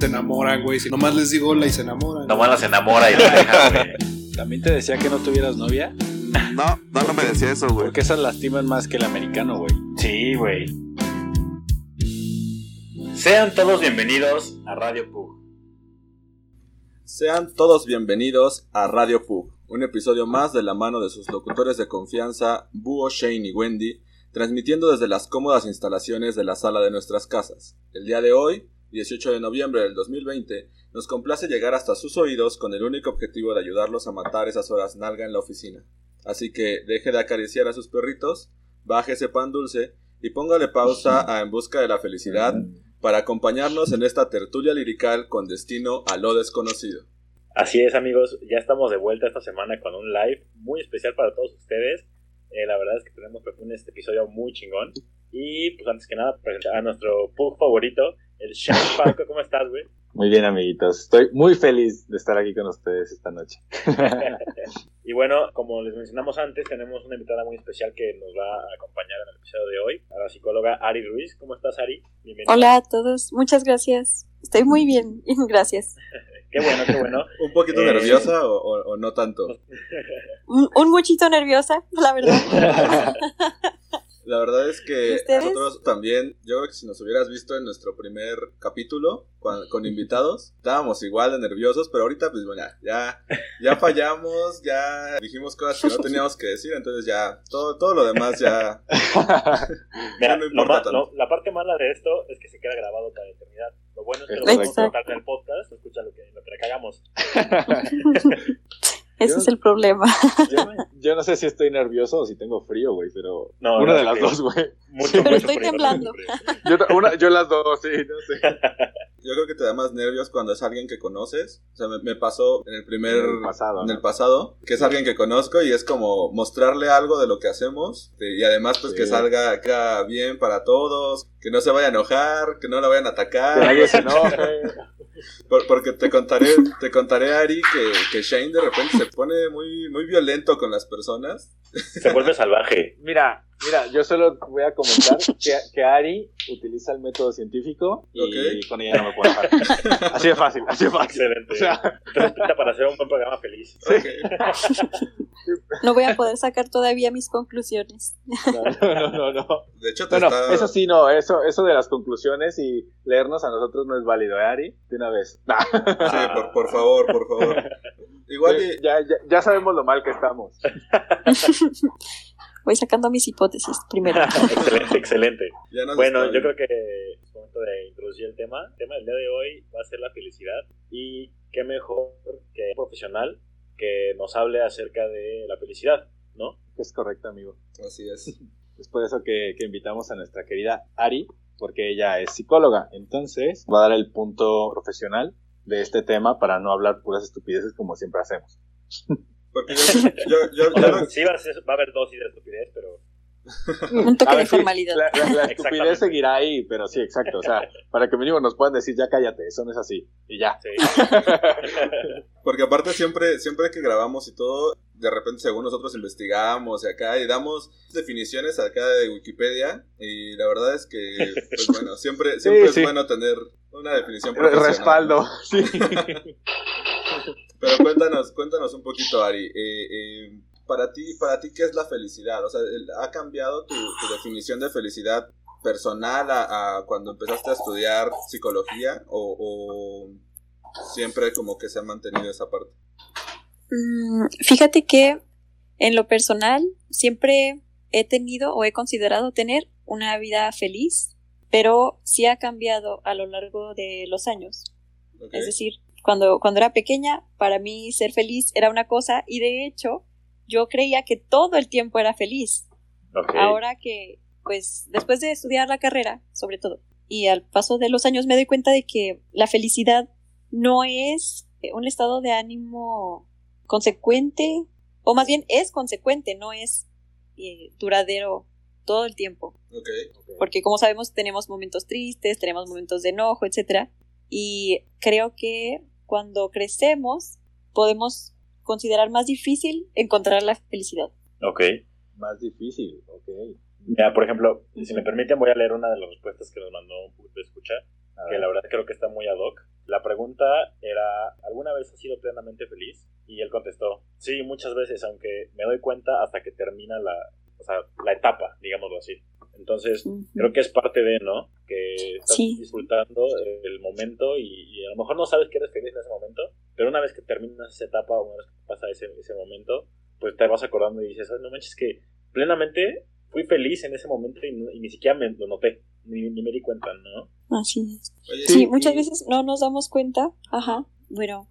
Se enamoran, güey. Si nomás les digo hola y se enamoran. Nomás las enamora y la deja, güey. También te decía que no tuvieras novia, No, no, no me decía eso, güey. porque esas lastiman más que el americano, güey. Sí, güey. Sean todos bienvenidos a Radio Pug. Sean todos bienvenidos a Radio Pug, un episodio más de la mano de sus locutores de confianza, Búho, Shane y Wendy, transmitiendo desde las cómodas instalaciones de la sala de nuestras casas. El día de hoy, 18 de noviembre del 2020, nos complace llegar hasta sus oídos con el único objetivo de ayudarlos a matar esas horas nalga en la oficina. Así que deje de acariciar a sus perritos, baje ese pan dulce y póngale pausa a En Busca de la Felicidad para acompañarnos en esta tertulia lirical con destino a lo desconocido. Así es, amigos. Ya estamos de vuelta esta semana con un live muy especial para todos ustedes. Eh, la verdad es que tenemos un este episodio muy chingón. Y pues antes que nada, presentar a nuestro Pug favorito, el Chef Paco. ¿Cómo estás, güey? Muy bien, amiguitos. Estoy muy feliz de estar aquí con ustedes esta noche. Y bueno, como les mencionamos antes, tenemos una invitada muy especial que nos va a acompañar en el episodio de hoy, a la psicóloga Ari Ruiz. ¿Cómo estás, Ari? Bienvenida. Hola a todos, muchas gracias. Estoy muy bien, gracias. Qué bueno, qué bueno. ¿Un poquito Eh, nerviosa o, o- o no tanto? Un, un muchito nerviosa, la verdad. La verdad es que ¿Ustedes? nosotros también, yo creo que si nos hubieras visto en nuestro primer capítulo con, con invitados, estábamos igual de nerviosos, pero ahorita pues bueno, ya, ya fallamos, ya dijimos cosas que no teníamos que decir, entonces ya, todo, todo lo demás ya, Mira, no importa ma- tanto. lo- la parte mala de esto es que se queda grabado para la eternidad. Lo bueno es que lo podemos contar en el podcast, escucha lo que, lo que le cagamos. Ese es el problema. yo, yo no sé si estoy nervioso o si tengo frío, güey, pero No, una no, de las dos, güey. Mucho, Pero mucho estoy frío, temblando. Yo, una- yo las dos, sí, no sé. yo creo que te da más nervios cuando es alguien que conoces, o sea, me, me pasó en el primer, En el pasado, en ¿no? el pasado, que es alguien que conozco y es como mostrarle algo de lo que hacemos eh, y además pues que salga acá bien para todos, que no se vaya a enojar, que no la vayan a Que atacar. nadie se enoje. Por- porque te contaré, te contaré Ari que, que Shane de repente se pone muy, muy violento con las personas. Se vuelve salvaje. Mira, mira, yo solo voy a comentar que, que Ari utiliza el método científico y Ok. con ella no me puedo dejar. Así de fácil, así de fácil. Excelente. O sea, pinta para hacer un buen programa feliz. No voy a poder sacar todavía mis conclusiones. no, no, no, no. De hecho, te Bueno, está... eso sí, no, eso, eso de las conclusiones y leernos a nosotros no es válido, ¿eh, Ari? De una vez. Nah. Sí, por, por favor, por favor. Igual y- ya, ya, ya sabemos lo mal que estamos. Voy sacando mis hipótesis primero. excelente, excelente. Bueno, yo creo que es momento de introducir el tema. El tema del día de hoy va a ser la felicidad. Y qué mejor que un profesional que nos hable acerca de la felicidad, ¿no? Es correcto, amigo. Así es. Es por eso que, que invitamos a nuestra querida Ari, porque ella es psicóloga. Entonces, va a dar el punto profesional de este tema para no hablar puras estupideces como siempre hacemos. Porque yo, yo, yo, yo no- sí va a, ser- va a haber dosis de estupidez, pero Un toque de ver, sí, formalidad. la, la- la Exactamente. estupidez seguirá ahí, pero sí, exacto. O sea, para que mínimo nos puedan decir, ya cállate, eso no es así. Y ya. sí. porque aparte siempre, siempre que grabamos y todo, de repente según nosotros investigamos y acá y damos definiciones acá de Wikipedia y la verdad es que, pues bueno, siempre, siempre es sí. bueno tener una definición profesional. Respaldo. Sí. Pero cuéntanos, cuéntanos un poquito, Ari. eh, eh, para ti, para ti, ¿qué es la felicidad? O sea, ¿ha cambiado tu, tu definición de felicidad personal a, a cuando empezaste a estudiar psicología o, o siempre como que se ha mantenido esa parte? Mm, Fíjate que en lo personal siempre he tenido o he considerado tener una vida feliz, pero sí ha cambiado a lo largo de los años. Es decir, cuando, cuando era pequeña, para mí ser feliz era una cosa y de hecho yo creía que todo el tiempo era feliz. Ahora que, pues, después de estudiar la carrera, sobre todo, y al paso de los años me doy cuenta de que la felicidad no es un estado de ánimo consecuente, o más bien es consecuente, no es eh, duradero todo el tiempo. Porque como sabemos tenemos momentos tristes, tenemos momentos de enojo, etcétera, y creo que cuando crecemos podemos considerar más difícil encontrar la felicidad. Ok. Más difícil, ok. Mira, por ejemplo, si me permiten, voy a leer una de las respuestas que nos mandó un punto de escucha, A que ver. la verdad creo que está muy ad hoc. La pregunta era, ¿alguna vez has sido plenamente feliz? Y él contestó, sí, muchas veces, aunque me doy cuenta hasta que termina la, o sea, la etapa, digámoslo así. Entonces, creo que es parte de, ¿no? Que estás Sí. disfrutando el momento y, y a lo mejor no sabes que eres feliz en ese momento, pero una vez que terminas esa etapa, una vez que pasa ese, ese momento, pues te vas acordando y dices, "Ay, no manches, que plenamente fui feliz en ese momento y, no- y ni siquiera me lo noté, ni, ni me di cuenta, ¿no? Así es. Oye, Sí, muchas veces no nos damos cuenta. Ajá. Bueno,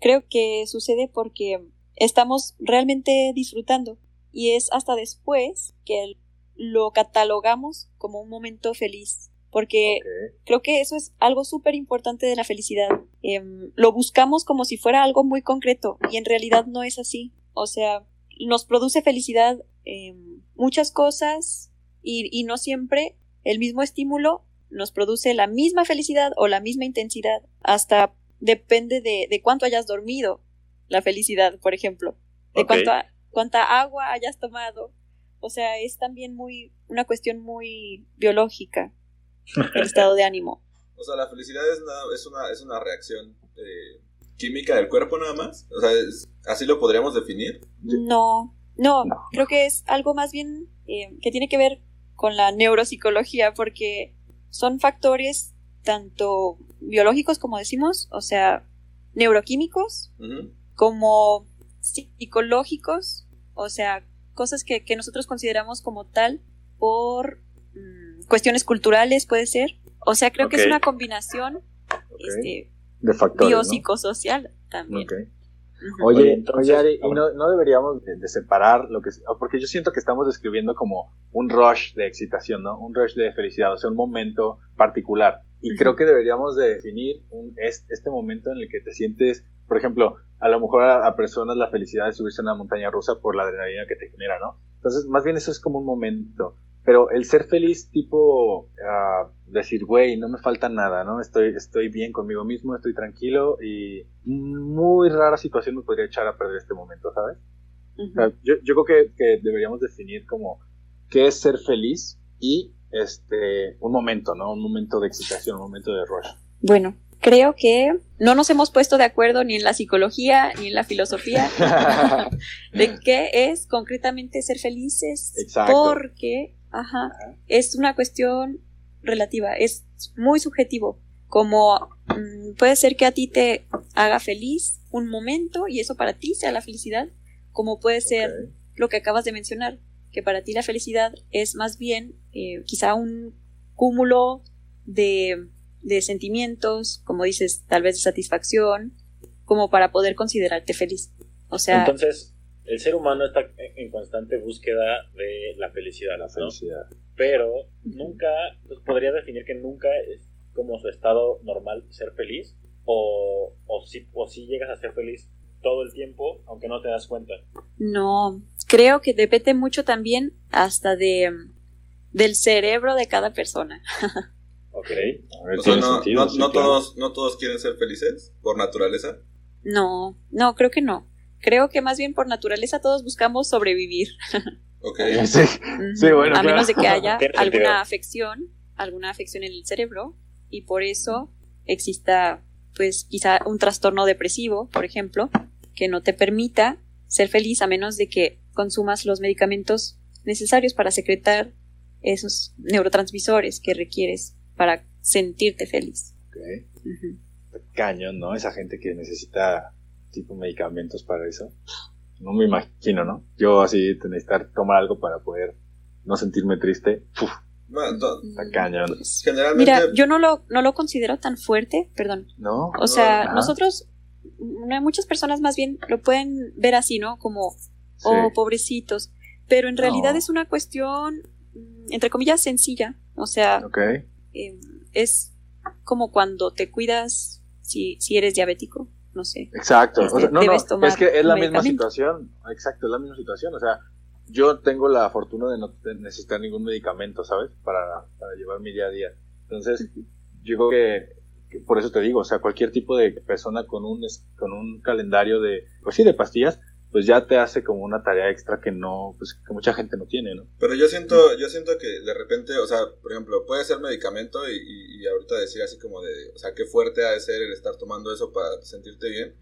creo que sucede porque estamos realmente disfrutando y es hasta después que lo catalogamos como un momento feliz. Porque creo que eso es algo súper importante de la felicidad. Em, lo buscamos como si fuera algo muy concreto y en realidad no es así. O sea, nos produce felicidad em, muchas cosas y, y no siempre el mismo estímulo nos produce la misma felicidad o la misma intensidad. Hasta depende de, de cuánto hayas dormido la felicidad, por ejemplo. De Ok. cuánta, cuánta agua hayas tomado. O sea, es también muy una cuestión muy biológica el estado de ánimo. O sea, la felicidad es, nada- es, una, es una reacción eh, química del cuerpo nada más. O sea, es- así lo podríamos definir. No, no, No. creo que es algo más bien eh, que tiene que ver con la neuropsicología, porque son factores tanto biológicos, como decimos, o sea, neuroquímicos, como psicológicos, o sea, cosas que, que nosotros consideramos como tal por mm, cuestiones culturales, puede ser. O sea, creo que es una combinación este, De factores, ¿no? biopsicosocial también. Oye, Oye, oye, entonces, Ari, ¿y no, no deberíamos de, de separar lo que... Porque yo siento que estamos describiendo como un rush de excitación, ¿no? Un rush de felicidad, o sea, un momento particular. Y creo que deberíamos de definir un, es- este momento en el que te sientes, por ejemplo, a lo mejor a, a personas la felicidad de subirse a una montaña rusa por la adrenalina que te genera, ¿no? Entonces, más bien eso es como un momento. Pero el ser feliz, tipo, ah, decir, güey, no me falta nada, ¿no? Estoy, estoy bien conmigo mismo, estoy tranquilo y muy rara situación me podría echar a perder este momento, ¿sabes? O Ujú. sea, yo, yo creo que, que deberíamos definir como qué es ser feliz y este un momento, ¿no? Un momento de excitación, un momento de rush. Bueno, creo que no nos hemos puesto de acuerdo ni en la psicología ni en la filosofía de qué es concretamente ser felices. Exacto. Porque, ajá, es una cuestión relativa, es muy subjetivo. Como mm, puede ser que a ti te haga feliz un momento y eso para ti sea la felicidad, como puede ser lo que acabas de mencionar, que para ti la felicidad es más bien eh, quizá un cúmulo de, de sentimientos, como dices, tal vez de satisfacción, como para poder considerarte feliz. O sea, Entonces, el ser humano está en constante búsqueda de la felicidad, La ¿no? felicidad. Pero nunca, pues, podría definir que nunca es como su estado normal ser feliz, o, o, si, o si llegas a ser feliz todo el tiempo, aunque no te das cuenta. no, creo que depende mucho también hasta de del cerebro de cada persona. ¿Ok? A ver, O sea, tiene no, sentido, no, sí, no claro. todos, no todos quieren ser felices por naturaleza. No, no, creo que no. Creo que más bien por naturaleza todos buscamos sobrevivir. Ok. Sí, Sí, bueno, a claro. menos de que haya alguna afección, alguna afección en el cerebro y por eso exista pues quizá un trastorno depresivo, por ejemplo, que no te permita ser feliz a menos de que consumas los medicamentos necesarios para secretar esos neurotransmisores que requieres para sentirte feliz. Ok. Ujú. Cañón, ¿no? Esa gente que necesita tipo medicamentos para eso. No me imagino, ¿no? Yo así necesitar tomar algo para poder no sentirme triste. Uf, Bueno, cañón. Pues, generalmente, Mira, yo no lo, no lo considero tan fuerte, perdón. ¿No? O sea, Ajá. nosotros, muchas personas más bien lo pueden ver así, ¿no? Como, Sí. oh, pobrecitos. Pero en No. realidad es una cuestión, mm, entre comillas, sencilla. O sea, eh, es como cuando te cuidas si, si eres diabético, no sé. Exacto. Este, O sea, no, no, es que es la misma situación. Exacto, es la misma situación. O sea, yo tengo la fortuna de no necesitar ningún medicamento, ¿sabes? Para, para llevar mi día a día. Entonces, yo creo que, que por eso te digo, o sea, cualquier tipo de persona con un, con un calendario de, pues sí, de pastillas, pues ya te hace como una tarea extra que no, pues que mucha gente no tiene, ¿no? Pero yo siento, yo siento que de repente, o sea, por ejemplo, puede ser medicamento y, y- ahorita decir así como de, o sea, qué fuerte ha de ser el estar tomando eso para sentirte bien.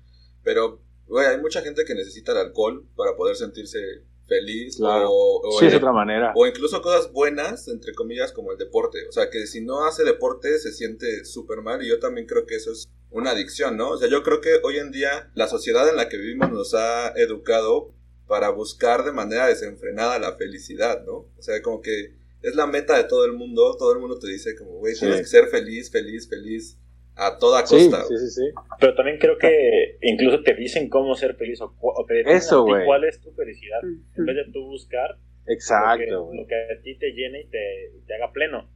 Pero, güey, hay mucha gente que necesita el alcohol para poder sentirse feliz Claro. o, o Sí, es otra manera. o incluso cosas buenas, entre comillas, como el deporte. O sea, que si no hace deporte se siente súper mal y yo también creo que eso es una adicción, ¿no? O sea, yo creo que hoy en día la sociedad en la que vivimos nos ha educado para buscar de manera desenfrenada la felicidad, ¿no? O sea, como que es la meta de todo el mundo, todo el mundo te dice como, güey, Sí. tienes que ser feliz, feliz, feliz a toda costa. sí, sí, sí. Pero también creo que incluso te dicen cómo ser feliz o, o te Eso, a ti cuál es tu felicidad. En vez de tú buscar lo que, Exacto, lo que a ti te llene y te, te haga pleno.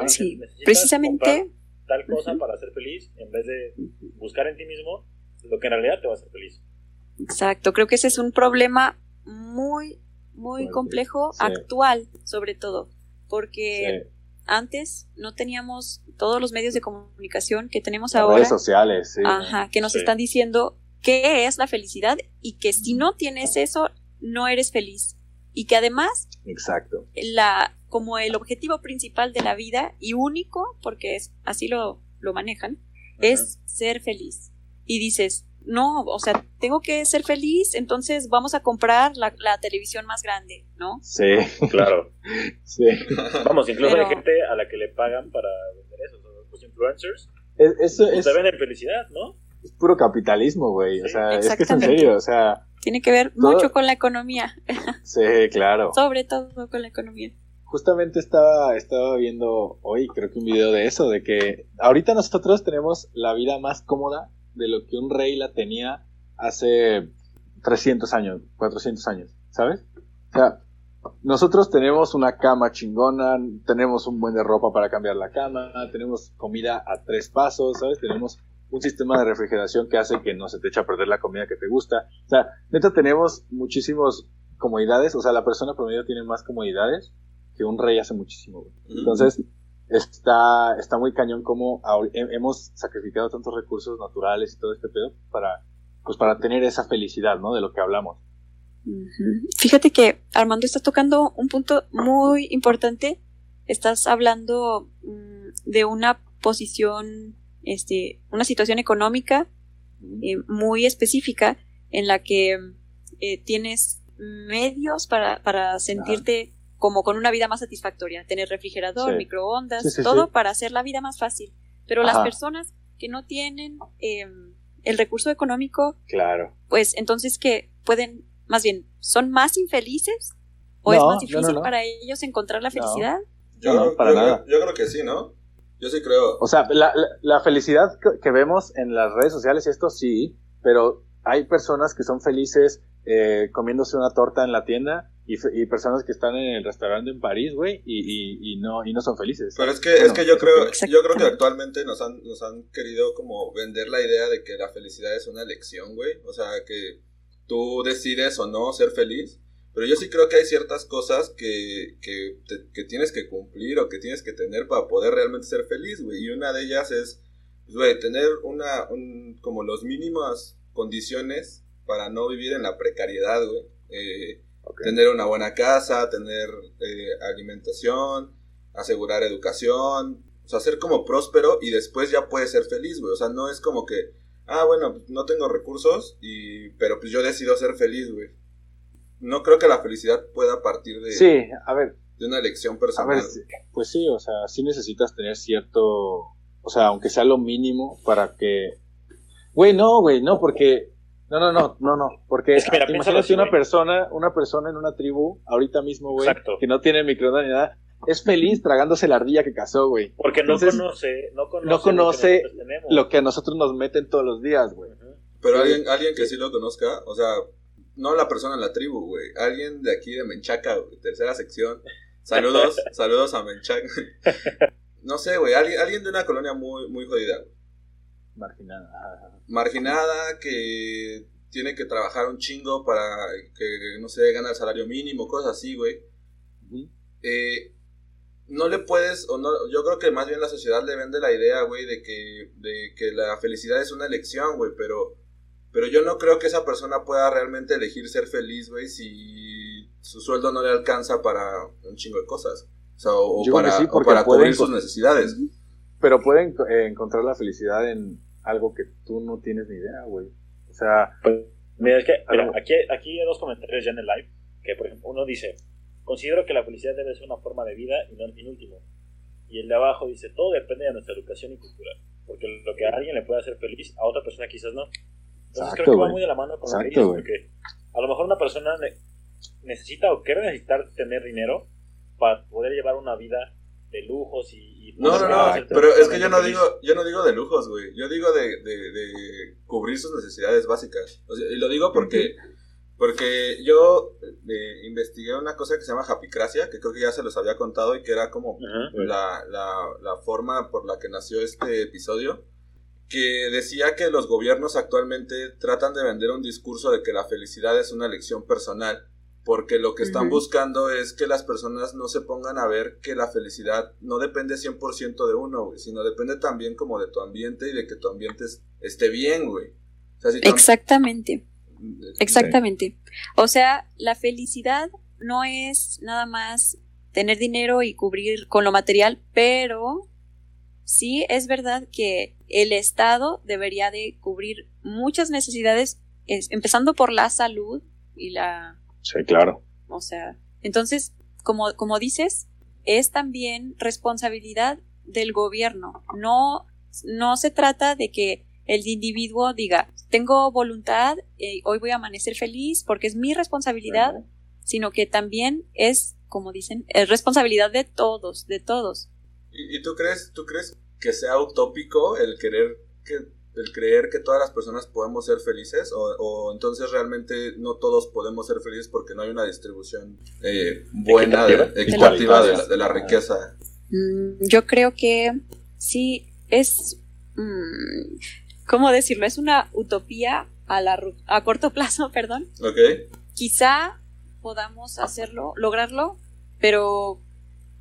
Dices, Sí, "Necesitas precisamente, comprar tal cosa para ser feliz en vez de buscar en ti mismo lo que en realidad te va a hacer feliz. exacto, creo que ese es un problema muy, muy Fuerte, complejo, sí. actual, sobre todo, porque Sí. antes no teníamos todos los medios de comunicación que tenemos Las ahora. redes sociales, sí. Ajá, que nos Sí. están diciendo qué es la felicidad y que si no tienes eso, no eres feliz. Y que además, Exacto. la, como el objetivo principal de la vida y único, porque es, así lo, lo manejan, es ser feliz. Y dices, no, o sea, tengo que ser feliz, entonces vamos a comprar la, la televisión más grande, ¿no? Sí, Claro. sí. Vamos, incluso Pero- hay gente a la que le pagan para vender eso. o Los influencers Es, eso pues, es, te venden felicidad, ¿no? es puro capitalismo, güey. O Sí, sea, es que es en exactamente. serio, o sea, Tiene que ver Todo- mucho con la economía, sí, claro. sobre todo con la economía. Justamente estaba, estaba viendo hoy, creo que un video de eso, de que ahorita nosotros tenemos la vida más cómoda de lo que un rey la tenía hace 300 años, 400 años, ¿sabes? O sea, nosotros tenemos una cama chingona, tenemos un buen de ropa para cambiar la cama, tenemos comida a tres pasos, ¿sabes? Tenemos un sistema de refrigeración que hace que no se te eche a perder la comida que te gusta. O sea, neta tenemos muchísimas comodidades, o sea, la persona promedio tiene más comodidades que un rey hace muchísimo. güey. Entonces, está, está muy cañón como hemos sacrificado tantos recursos naturales y todo este pedo para, pues para tener esa felicidad, ¿no? De lo que hablamos. Fíjate que Armando estás tocando un punto muy importante. Estás hablando mm, de una posición, este, una situación económica eh, muy específica en la que eh, tienes medios para, para sentirte como con una vida más satisfactoria, tener refrigerador, Sí. microondas, Sí, sí, todo sí. para hacer la vida más fácil. Pero las personas que no tienen em, el recurso económico Claro. pues entonces que pueden, más bien, son más infelices o No, es más difícil no, no. para ellos encontrar la No. felicidad. Yo, No, para yo- nada. yo creo que sí, ¿no? Yo sí creo. O sea, la, la- la felicidad que, que vemos en las redes sociales y esto sí, pero hay personas que son felices eh, comiéndose una torta en la tienda y, personas que están en el restaurante en París, güey, y, y, y no, y no son felices. Pero es que, Bueno, es que yo creo, yo creo que actualmente nos han, nos han querido como vender la idea de que la felicidad es una elección, güey. O sea, que tú decides o no ser feliz. Pero yo sí creo que hay ciertas cosas que, que, te- que tienes que cumplir o que tienes que tener para poder realmente ser feliz, güey. Y una de ellas es, pues, güey, tener una, un, como los mínimas condiciones para no vivir en la precariedad, güey. Eh, Tener una buena casa, tener eh, alimentación, asegurar educación, o sea, ser como próspero y después ya puedes ser feliz, güey. O sea, no es como que, ah, bueno, pues, no tengo recursos, y, pero pues yo decido ser feliz, güey. No creo que la felicidad pueda partir de, Sí, a ver, de una elección a personal. ver, pues sí, o sea, sí necesitas tener cierto, o sea, aunque sea lo mínimo para que, güey, no, güey, no, porque, no, no, no, no, no, porque Es que mira, piénsalo imagínate así, una güey. persona, una persona en una tribu, ahorita mismo, güey, Exacto. que no tiene microondas ni nada, es feliz tragándose la ardilla que cazó, güey. Porque no conoce, no conoce, no conoce lo que nosotros tenemos. Lo que a nosotros nos meten todos los días, güey. Pero Sí. alguien, alguien que sí lo conozca, o sea, no la persona en la tribu, güey. Alguien de aquí de Menchaca, güey, tercera sección. Saludos, saludos a Menchaca. No sé, güey, alguien, alguien de una colonia muy, muy jodida. güey. Marginada. marginada, que tiene que trabajar un chingo para que, no sé, gana el salario mínimo, cosas así, güey. Eh, no le puedes, o no, yo creo que más bien la sociedad le vende la idea, güey, de que, de que la felicidad es una elección, güey, pero, pero yo no creo que esa persona pueda realmente elegir ser feliz, güey, si su sueldo no le alcanza para un chingo de cosas. O sea, o, para, sí, o para cubrir sus necesidades. Pero pueden eh, encontrar la felicidad en algo que tú no tienes ni idea, güey. O sea, Mira, es que, mira, aquí, aquí hay dos comentarios ya en el live, que por ejemplo, uno dice, considero que la felicidad debe ser una forma de vida y no el fin último. Y el de abajo dice, todo depende de nuestra educación y cultura, porque lo que a alguien le puede hacer feliz, a otra persona quizás no. Entonces Exacto, creo que va muy de la mano con lo que Exacto, dices, porque a lo mejor una persona ne- necesita o quiere necesitar tener dinero para poder llevar una vida de lujos y... y No, no, no, pero es que yo no feliz. digo, yo no digo de lujos, güey. Yo digo de, de, de cubrir sus necesidades básicas. O sea, y lo digo porque, porque yo eh, investigué una cosa que se llama japicracia, que creo que ya se los había contado y que era como la, la, la forma por la que nació este episodio, que decía que los gobiernos actualmente tratan de vender un discurso de que la felicidad es una elección personal, porque lo que están buscando es que las personas no se pongan a ver que la felicidad no depende 100% de uno, güey, sino depende también como de tu ambiente y de que tu ambiente es- esté bien, güey. O sea, si tu am- Exactamente. Exactamente. O sea, la felicidad no es nada más tener dinero y cubrir con lo material, pero sí es verdad que el Estado debería de cubrir muchas necesidades, es- empezando por la salud y la, sí, claro. o sea, entonces, como, como dices, es también responsabilidad del gobierno. No, no se trata de que el individuo diga, tengo voluntad, eh, hoy voy a amanecer feliz porque es mi responsabilidad, sino que también es, como dicen, es responsabilidad de todos, de todos. ¿Y, y tú crees, tú crees que sea utópico el querer que el creer que todas las personas podemos ser felices o, o entonces realmente no todos podemos ser felices porque no hay una distribución eh, buena, Equitativa. equitativa de, la, Igualitaria. de la riqueza? Mm, yo creo que sí es, mm, ¿cómo decirlo? Es una utopía a, la, a corto plazo, perdón. ¿Ok? Quizá podamos hacerlo, lograrlo, pero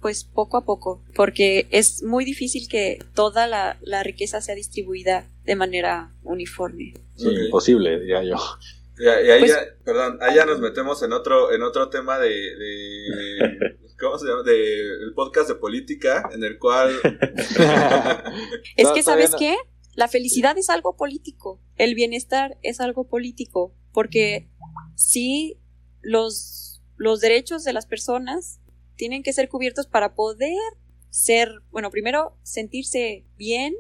pues poco a poco, porque es muy difícil que toda la, la riqueza sea distribuida de manera uniforme. Sí, imposible, diría yo. Y, y ahí Pues- ya, perdón, ahí ya nos metemos en otro, en otro tema de, de ¿cómo se llama? De el podcast de política, en el cual Es que, ¿sabes no. qué? La felicidad es algo político, el bienestar es algo político, porque sí, los, los derechos de las personas tienen que ser cubiertos para poder ser, bueno, primero sentirse bien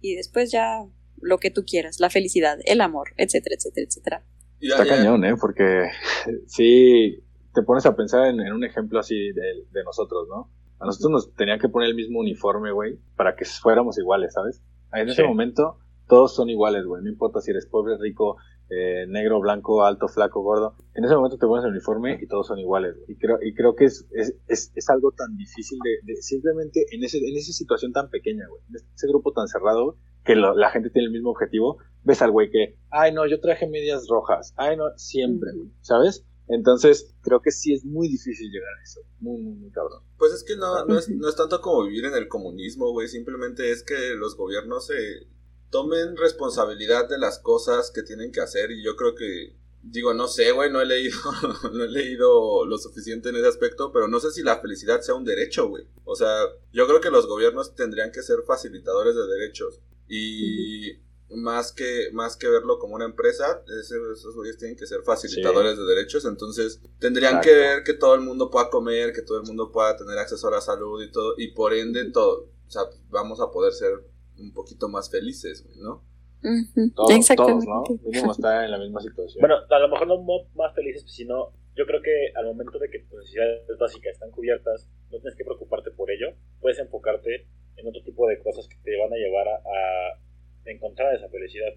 y después ya lo que tú quieras, la felicidad, el amor, etcétera, etcétera, etcétera. ya- Está ya- cañón, ¿eh? Porque sí, te pones a pensar en, en un ejemplo así de, de nosotros, ¿no? A nosotros nos tenían que poner el mismo uniforme, güey, para que fuéramos iguales, ¿sabes? En ese Sí. momento todos son iguales, güey. No importa si eres pobre, rico, eh, negro, blanco, alto, flaco, gordo. En ese momento te pones el uniforme y todos son iguales. güey. Y creo, y creo que es, es, es, es algo tan difícil de, de simplemente en, ese, en esa situación tan pequeña, güey. En ese grupo tan cerrado que lo- la gente tiene el mismo objetivo. Ves al güey que, ay, no, yo traje medias rojas. Ay, no, siempre, güey. ¿Sabes? Entonces, creo que sí es muy difícil llegar a eso. Muy, muy, muy cabrón. Pues es que no, no, es, no es tanto como vivir en el comunismo, güey. Simplemente es que los gobiernos se tomen responsabilidad de las cosas que tienen que hacer. Y yo creo que, digo, no sé, güey, no he leído, no he leído lo suficiente en ese aspecto, pero no sé si la felicidad sea un derecho, güey. O sea, yo creo que los gobiernos tendrían que ser facilitadores de derechos. Y más que, más que verlo como una empresa, esos güeyes tienen que ser facilitadores de derechos. Entonces, tendrían Exacto. que ver que todo el mundo pueda comer, que todo el mundo pueda tener acceso a la salud y todo. Y por ende, todo, o sea, vamos a poder ser un poquito más felices, güey, ¿no? Todos, todos, Exactamente. ¿no? Mínimo está en la misma situación. Bueno, a lo mejor no mo- más felices, sino yo creo que al momento de que tus necesidades básicas están cubiertas, no tienes que preocuparte por ello, puedes enfocarte en otro tipo de cosas que te van a llevar a, a encontrar esa felicidad.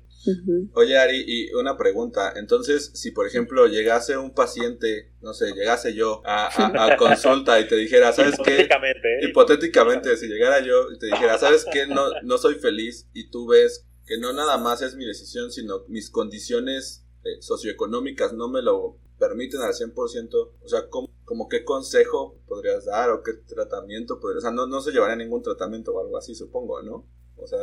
Oye, Ari, y una pregunta. Entonces, si por ejemplo llegase un paciente, no sé, llegase yo a, a- a consulta y te dijera, ¿sabes qué? Hipotéticamente, ¿eh? Hipotéticamente, si llegara yo y te dijera, ¿sabes qué? No, no soy feliz y tú ves que no nada más es mi decisión, sino mis condiciones eh, socioeconómicas no me lo permiten al 100%, o sea, ¿cómo, como qué consejo podrías dar o qué tratamiento podrías, o sea, no, no se llevaría ningún tratamiento o algo así, supongo, ¿no? O sea,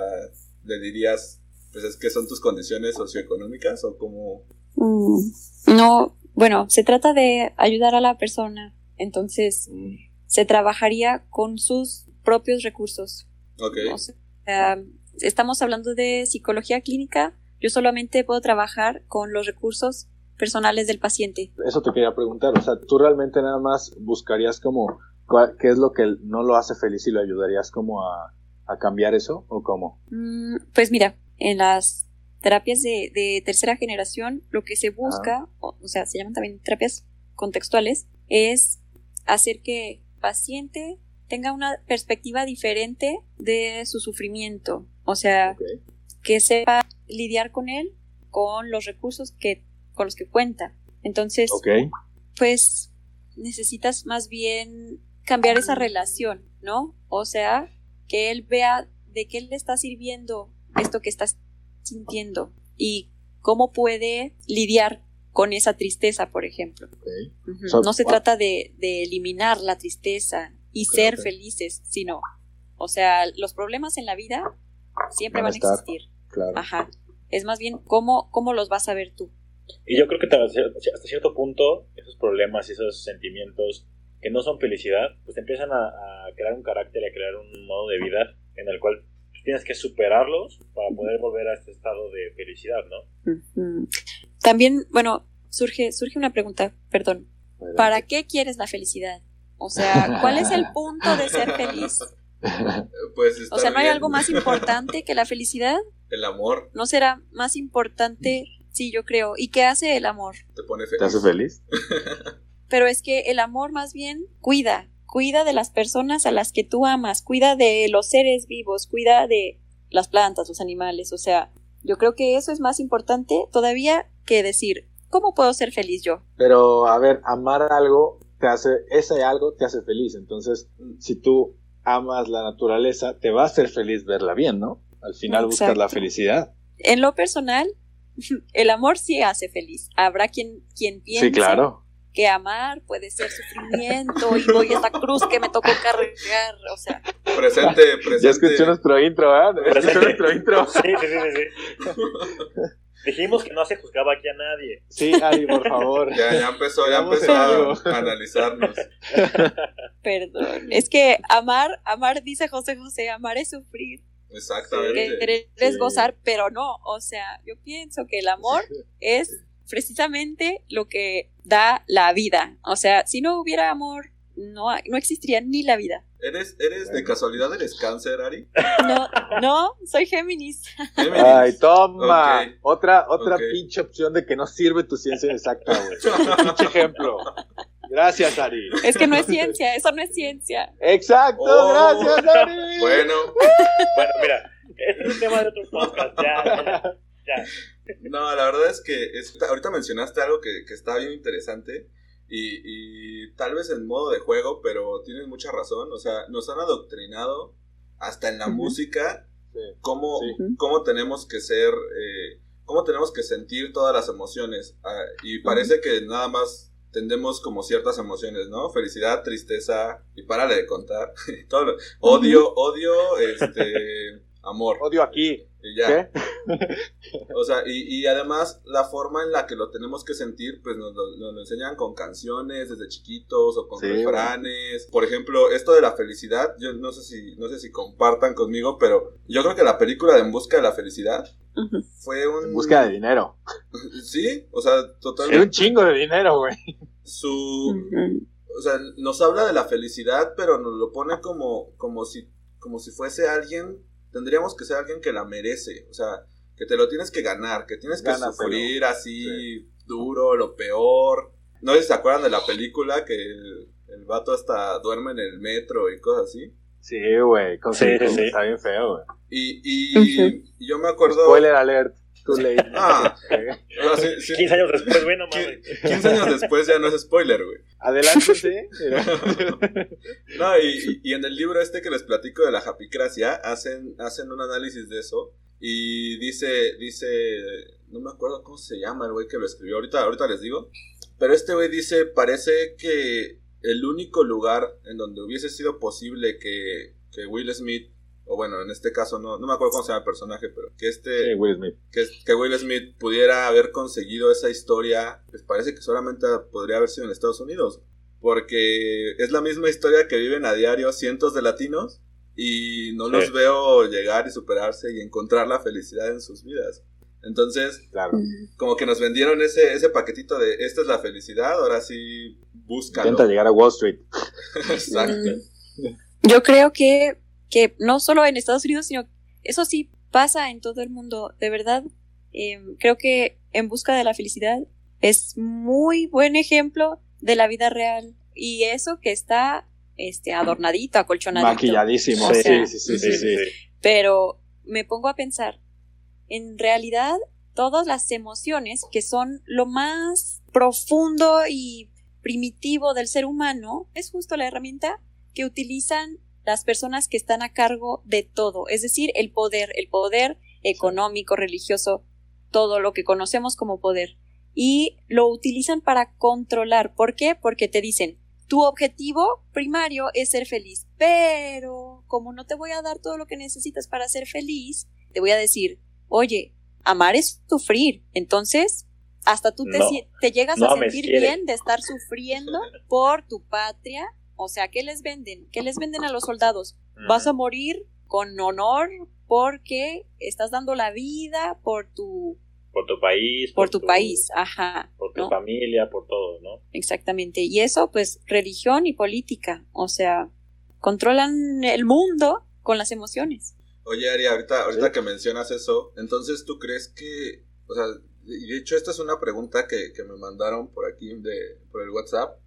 le dirías, pues es que son tus condiciones socioeconómicas o cómo... Mm, no, bueno, se trata de ayudar a la persona, entonces Mm. se trabajaría con sus propios recursos. Ok, O sea, estamos hablando de psicología clínica, yo solamente puedo trabajar con los recursos personales del paciente. Eso te quería preguntar, o sea, tú realmente nada más buscarías como cuál- qué es lo que no lo hace feliz y lo ayudarías como a, a cambiar eso o cómo. Mm, Pues mira, en las terapias de, de tercera generación, lo que se busca, o, o sea, se llaman también terapias contextuales, es hacer que el paciente tenga una perspectiva diferente de su sufrimiento. O sea, que sepa lidiar con él con los recursos que, con los que cuenta. Entonces, pues necesitas más bien cambiar esa relación, ¿no? O sea, que él vea de qué le está sirviendo esto que estás sintiendo y cómo puede lidiar con esa tristeza, por ejemplo. So- no se wow. trata de, de eliminar la tristeza y ser felices, sino, o sea, los problemas en la vida siempre Van van a estar. existir. Claro. Ajá. Es más bien cómo, cómo los vas a ver tú. Y yo creo que hasta cierto punto, esos problemas y esos sentimientos que no son felicidad, pues te empiezan a, a crear un carácter y a crear un modo de vida en el cual tienes que superarlos para poder volver a este estado de felicidad, ¿no? También, bueno, surge, surge una pregunta, perdón. Adelante. ¿Para qué quieres la felicidad? O sea, ¿cuál es el punto de ser feliz? pues O sea, ¿no hay bien. algo más importante que la felicidad? El amor ¿No será más importante? Sí, yo creo. ¿Y qué hace el amor? te pone ¿Te feliz. hace feliz? Pero es que el amor más bien cuida, cuida de las personas a las que tú amas, cuida de los seres vivos, cuida de las plantas, los animales, o sea, yo creo que eso es más importante todavía que decir, ¿cómo puedo ser feliz yo? Pero, a ver, amar algo te hace, ese algo te hace feliz. Entonces, si tú amas la naturaleza, te va a hacer feliz verla bien, ¿no? Al final buscas Exacto. la felicidad. En lo personal, el amor sí hace feliz. Habrá quien, quien piense Sí, claro. Que amar puede ser sufrimiento y voy a esta cruz que me tocó cargar, o sea, Presente, presente. Ya escuché nuestro intro, ¿eh? Ya escuché nuestro intro. Sí, sí, sí, sí. sí. Dijimos que no se juzgaba aquí a nadie. Sí, Ari, por favor. Ya, ya empezó, ya empezó a, a analizarnos. perdón. Es que amar, amar, dice José José, amar es sufrir. Exactamente. querer es Sí. gozar, pero no, o sea, yo pienso que el amor es precisamente lo que da la vida. O sea, si no hubiera amor, no, no existiría ni la vida. ¿Eres, eres de casualidad, eres cáncer, Ari? No, no, soy Géminis. Géminis. Ay, toma. Otra, otra Ok. pinche opción de que no sirve tu ciencia exacta, güey. pinche ejemplo. Gracias, Ari. Es que no es ciencia, eso no es ciencia. Exacto, Oh. gracias, Ari. Bueno, Bueno, mira, este es un tema de otro podcast. Ya, ya, ya. No, la verdad es que es- ahorita mencionaste algo que, que está bien interesante y, y tal vez en modo de juego, pero tienes mucha razón. O sea, nos han adoctrinado hasta en la música Sí. cómo, Sí. cómo tenemos que ser, eh, cómo tenemos que sentir todas las emociones. Ah, y parece que nada más tendemos como ciertas emociones, ¿no? Felicidad, tristeza, y párale de contar. Todo lo- odio, odio, este, amor. Odio aquí. Y ya. ¿Qué? O sea, y, y además la forma en la que lo tenemos que sentir, pues nos lo, nos lo enseñan con canciones desde chiquitos o con Sí, refranes. Por ejemplo, esto de la felicidad, yo no sé si, no sé si compartan conmigo, pero yo creo que la película de En Busca de la Felicidad fue un... En busca de dinero. Sí, o sea, Era un totalmente. chingo de dinero, güey. Su... O sea, nos habla de la felicidad, pero nos lo pone como, como si, como si fuese alguien, tendríamos que ser alguien que la merece, o sea, que te lo tienes que ganar, que tienes que Gánatelo. sufrir así duro, lo peor. No sé si se acuerdan de la película que el, el vato hasta duerme en el metro y cosas así. Sí, güey. con Sí, sí. Está bien feo, güey. Y, y yo me acuerdo... Spoiler alert. Too late. Ah. Sí, sí. 15 años después, güey, no mames. 15 años después ya no es spoiler, güey. Adelante, sí. No, y, y en el libro este que les platico de la japicracia, hacen, hacen un análisis de eso Y dice, dice, no me acuerdo cómo se llama el güey que lo escribió, ahorita, ahorita les digo. Pero este güey dice, parece que el único lugar en donde hubiese sido posible que, que Will Smith, o bueno, en este caso no, no me acuerdo cómo se llama el personaje, pero que este, Sí, Will Smith. que, que Will Smith pudiera haber conseguido esa historia, pues parece que solamente podría haber sido en Estados Unidos. Porque es la misma historia que viven a diario cientos de latinos y no Sí. los veo llegar y superarse y encontrar la felicidad en sus vidas. Entonces, Claro. como que nos vendieron ese, ese paquetito de esta es la felicidad, ahora sí búscalo. Intenta llegar a Wall Street. Exacto. Yo creo que, que no solo en Estados Unidos, sino eso sí pasa en todo el mundo. De verdad, eh, creo que En Busca de la Felicidad es muy buen ejemplo de la vida real. Y eso que está este, adornadito, acolchonadito. Maquilladísimo. O sí, sí, sí, sí, sí. Pero me pongo a pensar, en realidad, todas las emociones que son lo más profundo y primitivo del ser humano es justo la herramienta que utilizan las personas que están a cargo de todo, es decir, el poder, el poder económico, religioso, todo lo que conocemos como poder. Y lo utilizan para controlar. ¿Por qué? Porque te dicen, tu objetivo primario es ser feliz, pero como no te voy a dar todo lo que necesitas para ser feliz, te voy a decir, oye, amar es sufrir, entonces hasta tú te, No, si- te llegas no a sentir bien de estar sufriendo por tu patria, o sea, ¿qué les venden? ¿Qué les venden a los soldados? Vas a morir con honor porque estás dando la vida por tu por tu país, por tu país, ajá, por tu ¿no? familia, por todo, ¿no? Exactamente. Y eso, pues, religión y política. O sea, controlan el mundo con las emociones. Oye, Ari, ahorita, ahorita que mencionas eso, entonces tú crees que, o sea, y de hecho esta es una pregunta que, que me mandaron por aquí de, por el WhatsApp.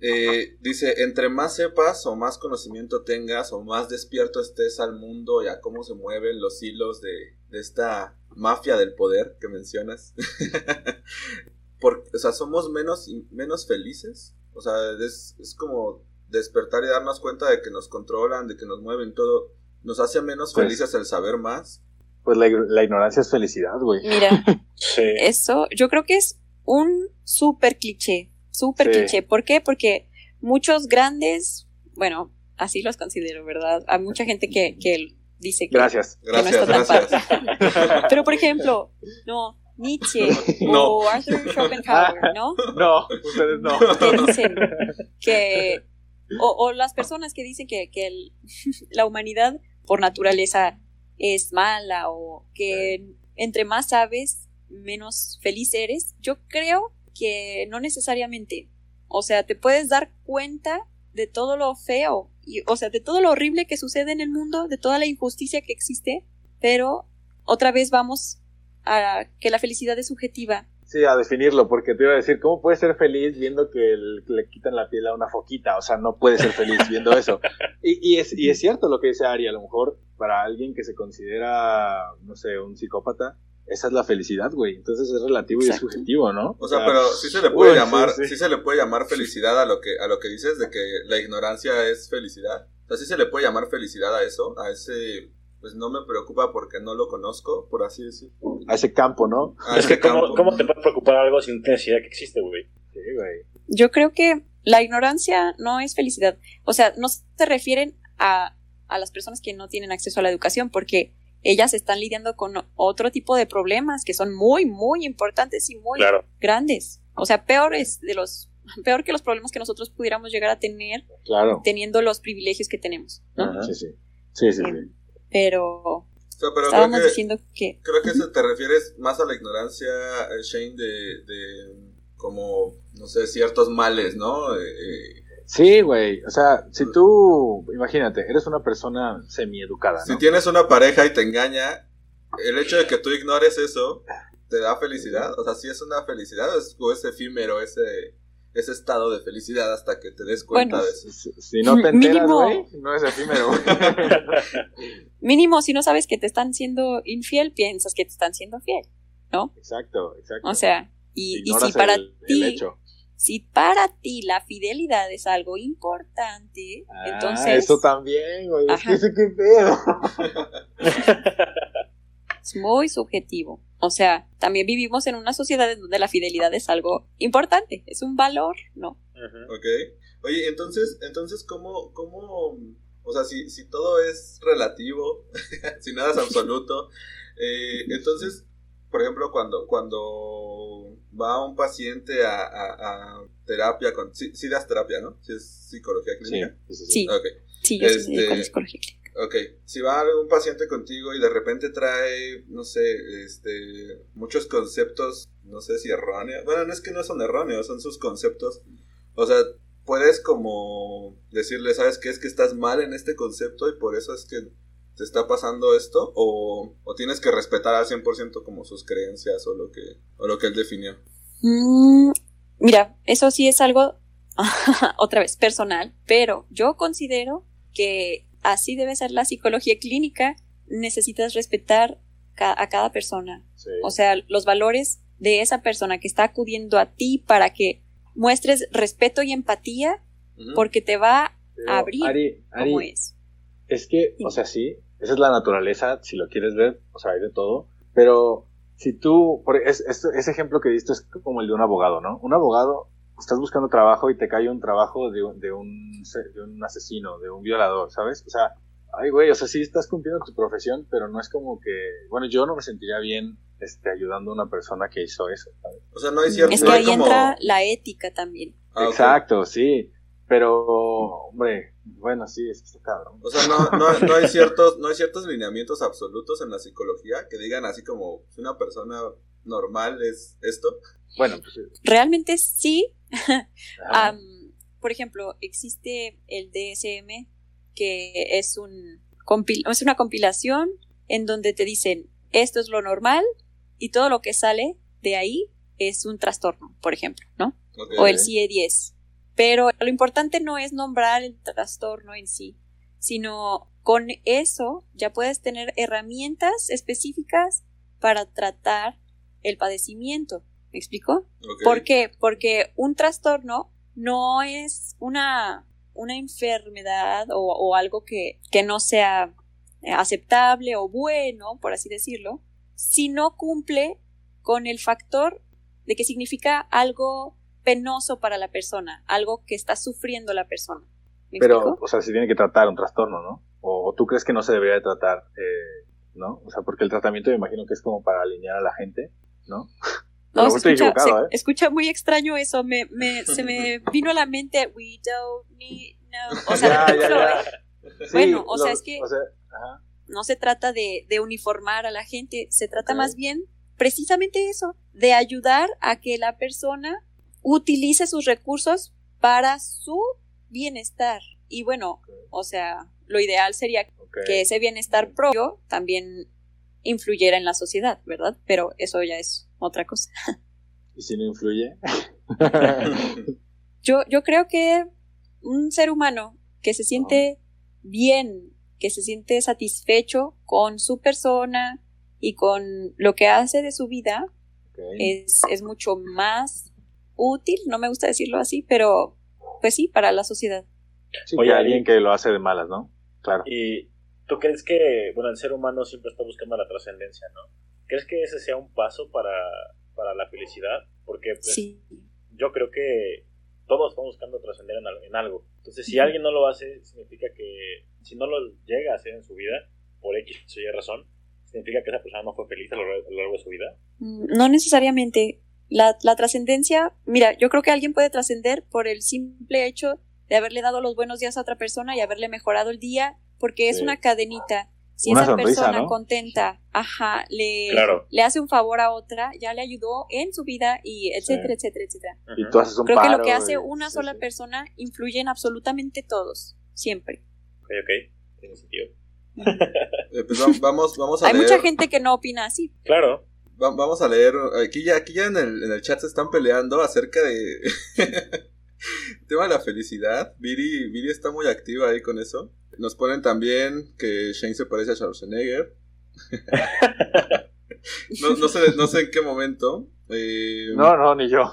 Eh, dice, entre más sepas o más conocimiento tengas o más despierto estés al mundo y a cómo se mueven los hilos de, de esta mafia del poder que mencionas, Por- o sea, somos menos, menos felices. O sea, es, es como despertar y darnos cuenta de que nos controlan, de que nos mueven todo. Nos hace menos Pues- felices el saber más. Pues la, la ignorancia es felicidad, güey. Mira, Sí. eso yo creo que es un súper cliché, súper Sí. cliché. ¿Por qué? Porque muchos grandes, bueno, así los considero, ¿verdad? Hay mucha gente que, que dice que... Gracias. no Gracias, está tan gracias. Pero, por ejemplo, no, Nietzsche No. o Arthur Schopenhauer, ¿no? No, ustedes no. que dicen que o, o las personas que dicen que, que el- la humanidad por naturaleza es mala o que entre más sabes menos feliz eres yo creo que no necesariamente o sea te puedes dar cuenta de todo lo feo y, o sea de todo lo horrible que sucede en el mundo de toda la injusticia que existe pero otra vez vamos a que la felicidad es subjetiva Sí, a definirlo, porque te iba a decir, ¿cómo puedes ser feliz viendo que le quitan la piel a una foquita? O sea, no puedes ser feliz viendo eso. Y, y es, y es cierto lo que dice Ari, a lo mejor para alguien que se considera, no sé, un psicópata, esa es la felicidad, güey. Entonces es relativo y es subjetivo, ¿no? O sea, pero sí se le puede uy, llamar, sí, sí, sí. se le puede llamar felicidad a lo que, a lo que dices de que la ignorancia es felicidad. O sea, sí se le puede llamar felicidad a eso, a ese, pues no me preocupa porque no lo conozco, por así decir. A ese campo, ¿no? A Es ese que, ¿cómo, campo. ¿cómo te puede preocupar algo si no tienes idea que existe, güey? Sí, güey. Yo creo que la ignorancia no es felicidad. O sea, no se refieren a, a las personas que no tienen acceso a la educación, porque ellas están lidiando con otro tipo de problemas que son muy, muy importantes y muy Claro. grandes. O sea, peores de los, peor que los problemas que nosotros pudiéramos llegar a tener Claro. teniendo los privilegios que tenemos, ¿no? Sí, sí. Sí, sí, sí. Bien. Pero O sea, pero creo estábamos que, diciendo que creo que eso te refieres más a la ignorancia, eh, Shane, de, de como, no sé, ciertos males, ¿no? Eh, eh, Sí, güey. O sea, si tú, imagínate, eres una persona semieducada, Si ¿no? tienes una pareja y te engaña, el hecho de que tú ignores eso te da felicidad. O sea, si es una felicidad es, o es efímero ese, ese estado de felicidad hasta que te des cuenta Bueno. de eso. Si, si no te enteras, Mínimo. güey, no es efímero. mínimo si no sabes que te están siendo infiel, piensas que te están siendo fiel, ¿no? exacto, exacto. O sea, y, si para el- ti el hecho. Si para ti la fidelidad es algo importante, Ah, entonces eso también, güey. Es que eso qué pedo. muy subjetivo. O sea, también vivimos en una sociedad en donde la fidelidad es algo importante, es un valor, ¿no? Ujú. Ok. Oye, entonces, entonces, ¿cómo, cómo, o sea, si, si todo es relativo, si nada es absoluto, eh, entonces, por ejemplo, cuando, cuando va un paciente a, a- a terapia, con, sí, sí das terapia, ¿no? Si es psicología clínica. sí, sí, sí. Sí, Ok. sí, yo a Este- psicología clínica. Ok, si va un paciente contigo y de repente trae, no sé, este, muchos conceptos, no sé si erróneos, bueno, no es que no son erróneos, son sus conceptos, o sea, puedes como decirle, ¿sabes qué? Es que estás mal en este concepto y por eso es que te está pasando esto, o, o tienes que respetar al 100% como sus creencias o lo que, o lo que él definió. Mm, mira, eso sí es algo, otra vez, personal, pero yo considero que así debe ser la psicología clínica. Necesitas respetar ca- a cada persona. Sí. O sea, los valores de esa persona que está acudiendo a ti para que muestres respeto y empatía porque te va Pero, a abrir Ari, Ari, como es. Es que, o sea, sí, esa es la naturaleza, si lo quieres ver, o sea, hay de todo, pero si tú, por es- es- ese ejemplo que diste es como el de un abogado, ¿no? Un abogado, estás buscando trabajo y te cae un trabajo de, un- de, un, de un asesino, de un violador, ¿sabes? O sea, ay, güey, o sea, sí estás cumpliendo tu profesión, pero no es como que, bueno, yo no me sentiría bien este, ayudando a una persona que hizo eso, ¿sabes? O sea, no hay cierto... Es que ahí como- entra la ética también. Ah. Exacto, sí, pero, hombre, bueno, sí, es que está cabrón. O sea, no, no, no hay ciertos, no hay ciertos lineamientos absolutos en la psicología que digan así como si una persona normal es esto. Bueno, pues, Realmente sí. Am, por ejemplo, existe el DSM, que es, un compil- es una compilación en donde te dicen esto es lo normal y todo lo que sale de ahí es un trastorno, por ejemplo, ¿no? O el CIE-10. Pero lo importante no es nombrar el trastorno en sí, sino con eso ya puedes tener herramientas específicas para tratar el padecimiento. ¿Me explico? Ok. ¿Por qué? Porque un trastorno no es una, una enfermedad o, o algo que, que no sea aceptable o bueno, por así decirlo, si no cumple con el factor de que significa algo penoso para la persona, algo que está sufriendo la persona. ¿Me Pero, explico? o sea, si tiene que tratar un trastorno, ¿no? O, tú crees que no se debería de tratar, eh, ¿no? O sea, porque el tratamiento me imagino que es como para alinear a la gente, ¿no? No, se escucha, se ¿eh? escucha muy extraño eso, me, me, se me vino a la mente, we don't need, no. O sea, Ya, ya. Sí, Bueno, o sea, es que- o sea, ajá. no se trata de, de uniformar a la gente, se trata más bien precisamente eso, de ayudar a que la persona utilice sus recursos para su bienestar. Y bueno, o sea, lo ideal sería que ese bienestar propio también influyera en la sociedad, ¿verdad? Pero eso ya es otra cosa. ¿Y si no influye? Yo, yo creo que un ser humano que se siente bien, que se siente satisfecho con su persona y con lo que hace de su vida, es, es mucho más útil, no me gusta decirlo así, pero pues sí, para la sociedad. Sí, Oye, alguien que lo hace de malas, ¿no? Claro. ¿Y tú crees que, bueno, el ser humano siempre está buscando la trascendencia, ¿no? ¿Crees que ese sea un paso para, para la felicidad? Porque pues, Sí. yo creo que todos estamos buscando trascender en, al- en algo. Entonces, si alguien no lo hace, significa que si no lo llega a hacer en su vida, por X o Y razón, significa que esa persona no fue feliz a lo, largo- a lo largo de su vida. Mm, No necesariamente. La, la trascendencia, mira, yo creo que alguien puede trascender por el simple hecho de haberle dado los buenos días a otra persona y haberle mejorado el día, porque es Sí. una cadenita. Si Una esa sonrisa, persona ¿no? contenta, ajá, le, Claro. le hace un favor a otra, ya le ayudó en su vida y etcétera, etcétera, etcétera. Y tú haces un Creo que lo que hace una sí, sola sí. persona influye en absolutamente todos, siempre. Ok, ok. Tiene sentido. Eh, pues va- vamos, vamos a Hay leer. mucha gente que no opina así. Claro. Va- vamos a leer. Aquí ya, aquí ya en el, en el chat se están peleando acerca de. tema de la felicidad. Viri, Viri está muy activa ahí con eso. Nos ponen también que Shane se parece a Schwarzenegger. no, no sé, no sé en qué momento. Eh, No, no, ni yo.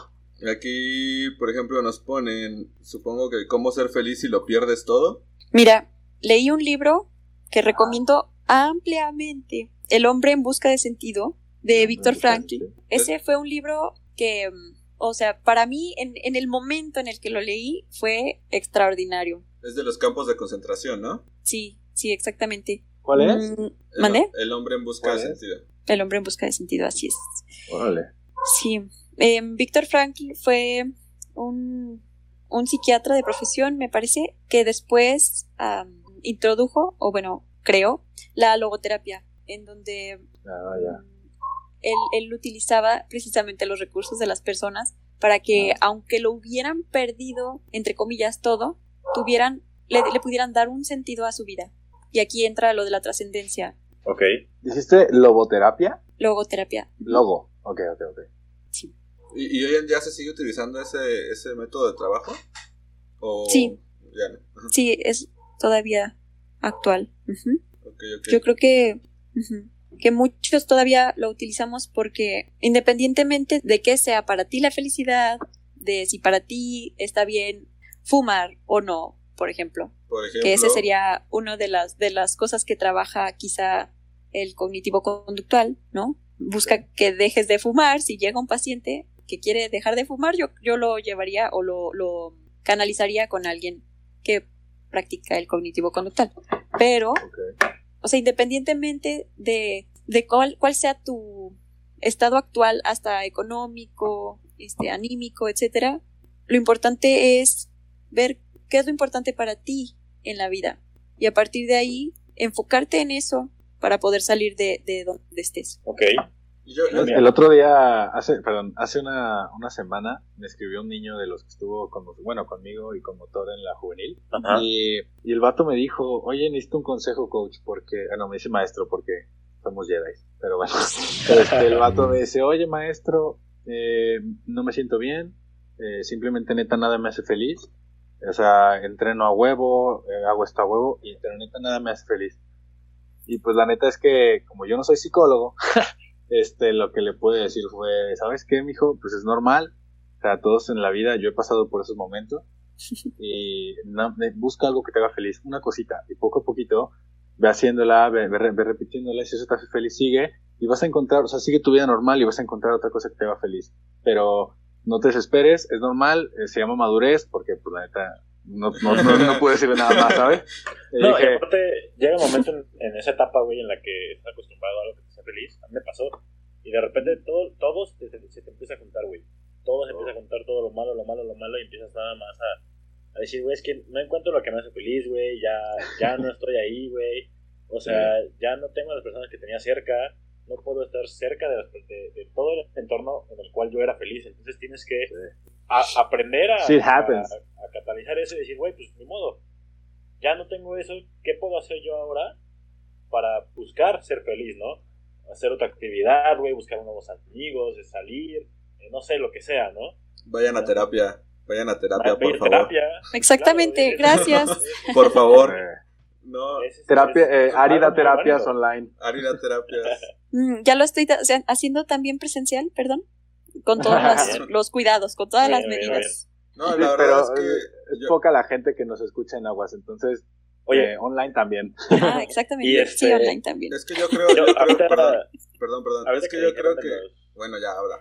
Aquí, por ejemplo, nos ponen, supongo que cómo ser feliz si lo pierdes todo. Mira, leí un libro que recomiendo ampliamente El hombre en busca de sentido de Víctor Frankl. Sí. Ese fue un libro que, mm, o sea, para mí en, en el momento en el que lo leí fue extraordinario. Es de los campos de concentración, ¿no? Sí, sí, exactamente. ¿Cuál es? Mm, El, ¿Mandé? el hombre en busca de sentido. El hombre en busca de sentido, así es. Órale. Sí. Eh, Víctor Frankl fue un, un psiquiatra de profesión, me parece, que después introdujo, o bueno, creó, la logoterapia, en donde Ah, ya. Él, él utilizaba precisamente los recursos de las personas para que, aunque lo hubieran perdido, entre comillas, todo, tuvieran, le, le pudieran dar un sentido a su vida. Y aquí entra lo de la trascendencia, Ok. ¿Dijiste loboterapia? logoterapia. Logo. Ok, ok, ok. Sí. ¿Y, y hoy en día se sigue utilizando ese, ese método de trabajo? ¿O Sí. Ya no. Sí, es todavía actual. Ujú. Ok, ok. Yo creo que, que muchos todavía lo utilizamos porque independientemente de que sea para ti la felicidad, de si para ti está bien fumar o no, por ejemplo, Por ejemplo, que ese sería una de las, de las cosas que trabaja quizá el cognitivo conductual, ¿no? Busca que dejes de fumar. Si llega un paciente que quiere dejar de fumar, yo, yo lo llevaría o lo, lo canalizaría con alguien que practica el cognitivo conductual. Pero. O sea, independientemente de, de cuál, cuál sea tu estado actual, hasta económico, este, anímico, etcétera, lo importante es ver qué es lo importante para ti en la vida. Y a partir de ahí, enfocarte en eso para poder salir de, de donde estés. Ok. Y yo- yo-. El otro día, hace, perdón, hace una, una semana me escribió un niño de los que estuvo con, bueno, conmigo y con motor en la juvenil. Ajá. Y, y el vato me dijo, oye, necesito un consejo, coach, porque, ah, no, me dice maestro, porque somos Jedi. Pero bueno, este, el vato me dice, oye, maestro, eh, no me siento bien, eh, simplemente neta nada me hace feliz. O sea, entreno a huevo, eh, hago esto a huevo, y pero neta nada me hace feliz. Y pues la neta es que, como yo no soy psicólogo, este, lo que le pude decir fue, ¿sabes qué, mijo? Pues es normal. O sea, todos en la vida, yo he pasado por esos momentos. Y no- me- busca algo que te haga feliz, una cosita. Y poco a poquito, ve haciéndola, ve, ve ve repitiéndola. Si eso te hace feliz, sigue. Y vas a encontrar, o sea, sigue tu vida normal y vas a encontrar otra cosa que te haga feliz. Pero no te desesperes, es normal, eh, se llama madurez, porque pues la neta, no, no, no, no puedo decirle nada más, ¿sabes? Y No, y dije, aparte, llega un momento en, en esa etapa, güey, en la que estás acostumbrado a algo que te feliz. A mí me pasó. Y de repente todo, todo se, te, se te empieza a juntar, güey. Todo se empieza a juntar, todo lo malo, lo malo, lo malo, y empiezas nada más a, a decir, güey, es que no encuentro lo que me hace feliz, güey. Ya, ya no estoy ahí, güey. O sea, ya no tengo a las personas que tenía cerca. No puedo estar cerca de, las- de- de todo el entorno en el cual yo era feliz. Entonces tienes que a- aprender a, a catalizar eso y decir, güey, pues ni modo. Ya no tengo eso. ¿Qué puedo hacer yo ahora para buscar ser feliz, no? Hacer otra actividad, güey, buscar nuevos amigos, de salir, eh, no sé, lo que sea, ¿no? Vayan a terapia. Vayan a terapia, por pedir favor. terapia. Exactamente, Claro, gracias. Por favor. No, terapia, eh, es Ari da algo muy terapias online. Ari da terapias. Mm, ya lo estoy ta- o sea, haciendo también presencial, perdón, con todos los, los cuidados, con todas Bien, las bien, medidas. No, Sí, la verdad pero es que. es yo- poca la gente que nos escucha en aguas, entonces Oye, eh, online también. Ah, exactamente. Y Sí, este- online también. Es que yo creo. yo, Yo creo ahorita, perdón, perdón, perdón. Es que yo creo que. los- Bueno, ya habla.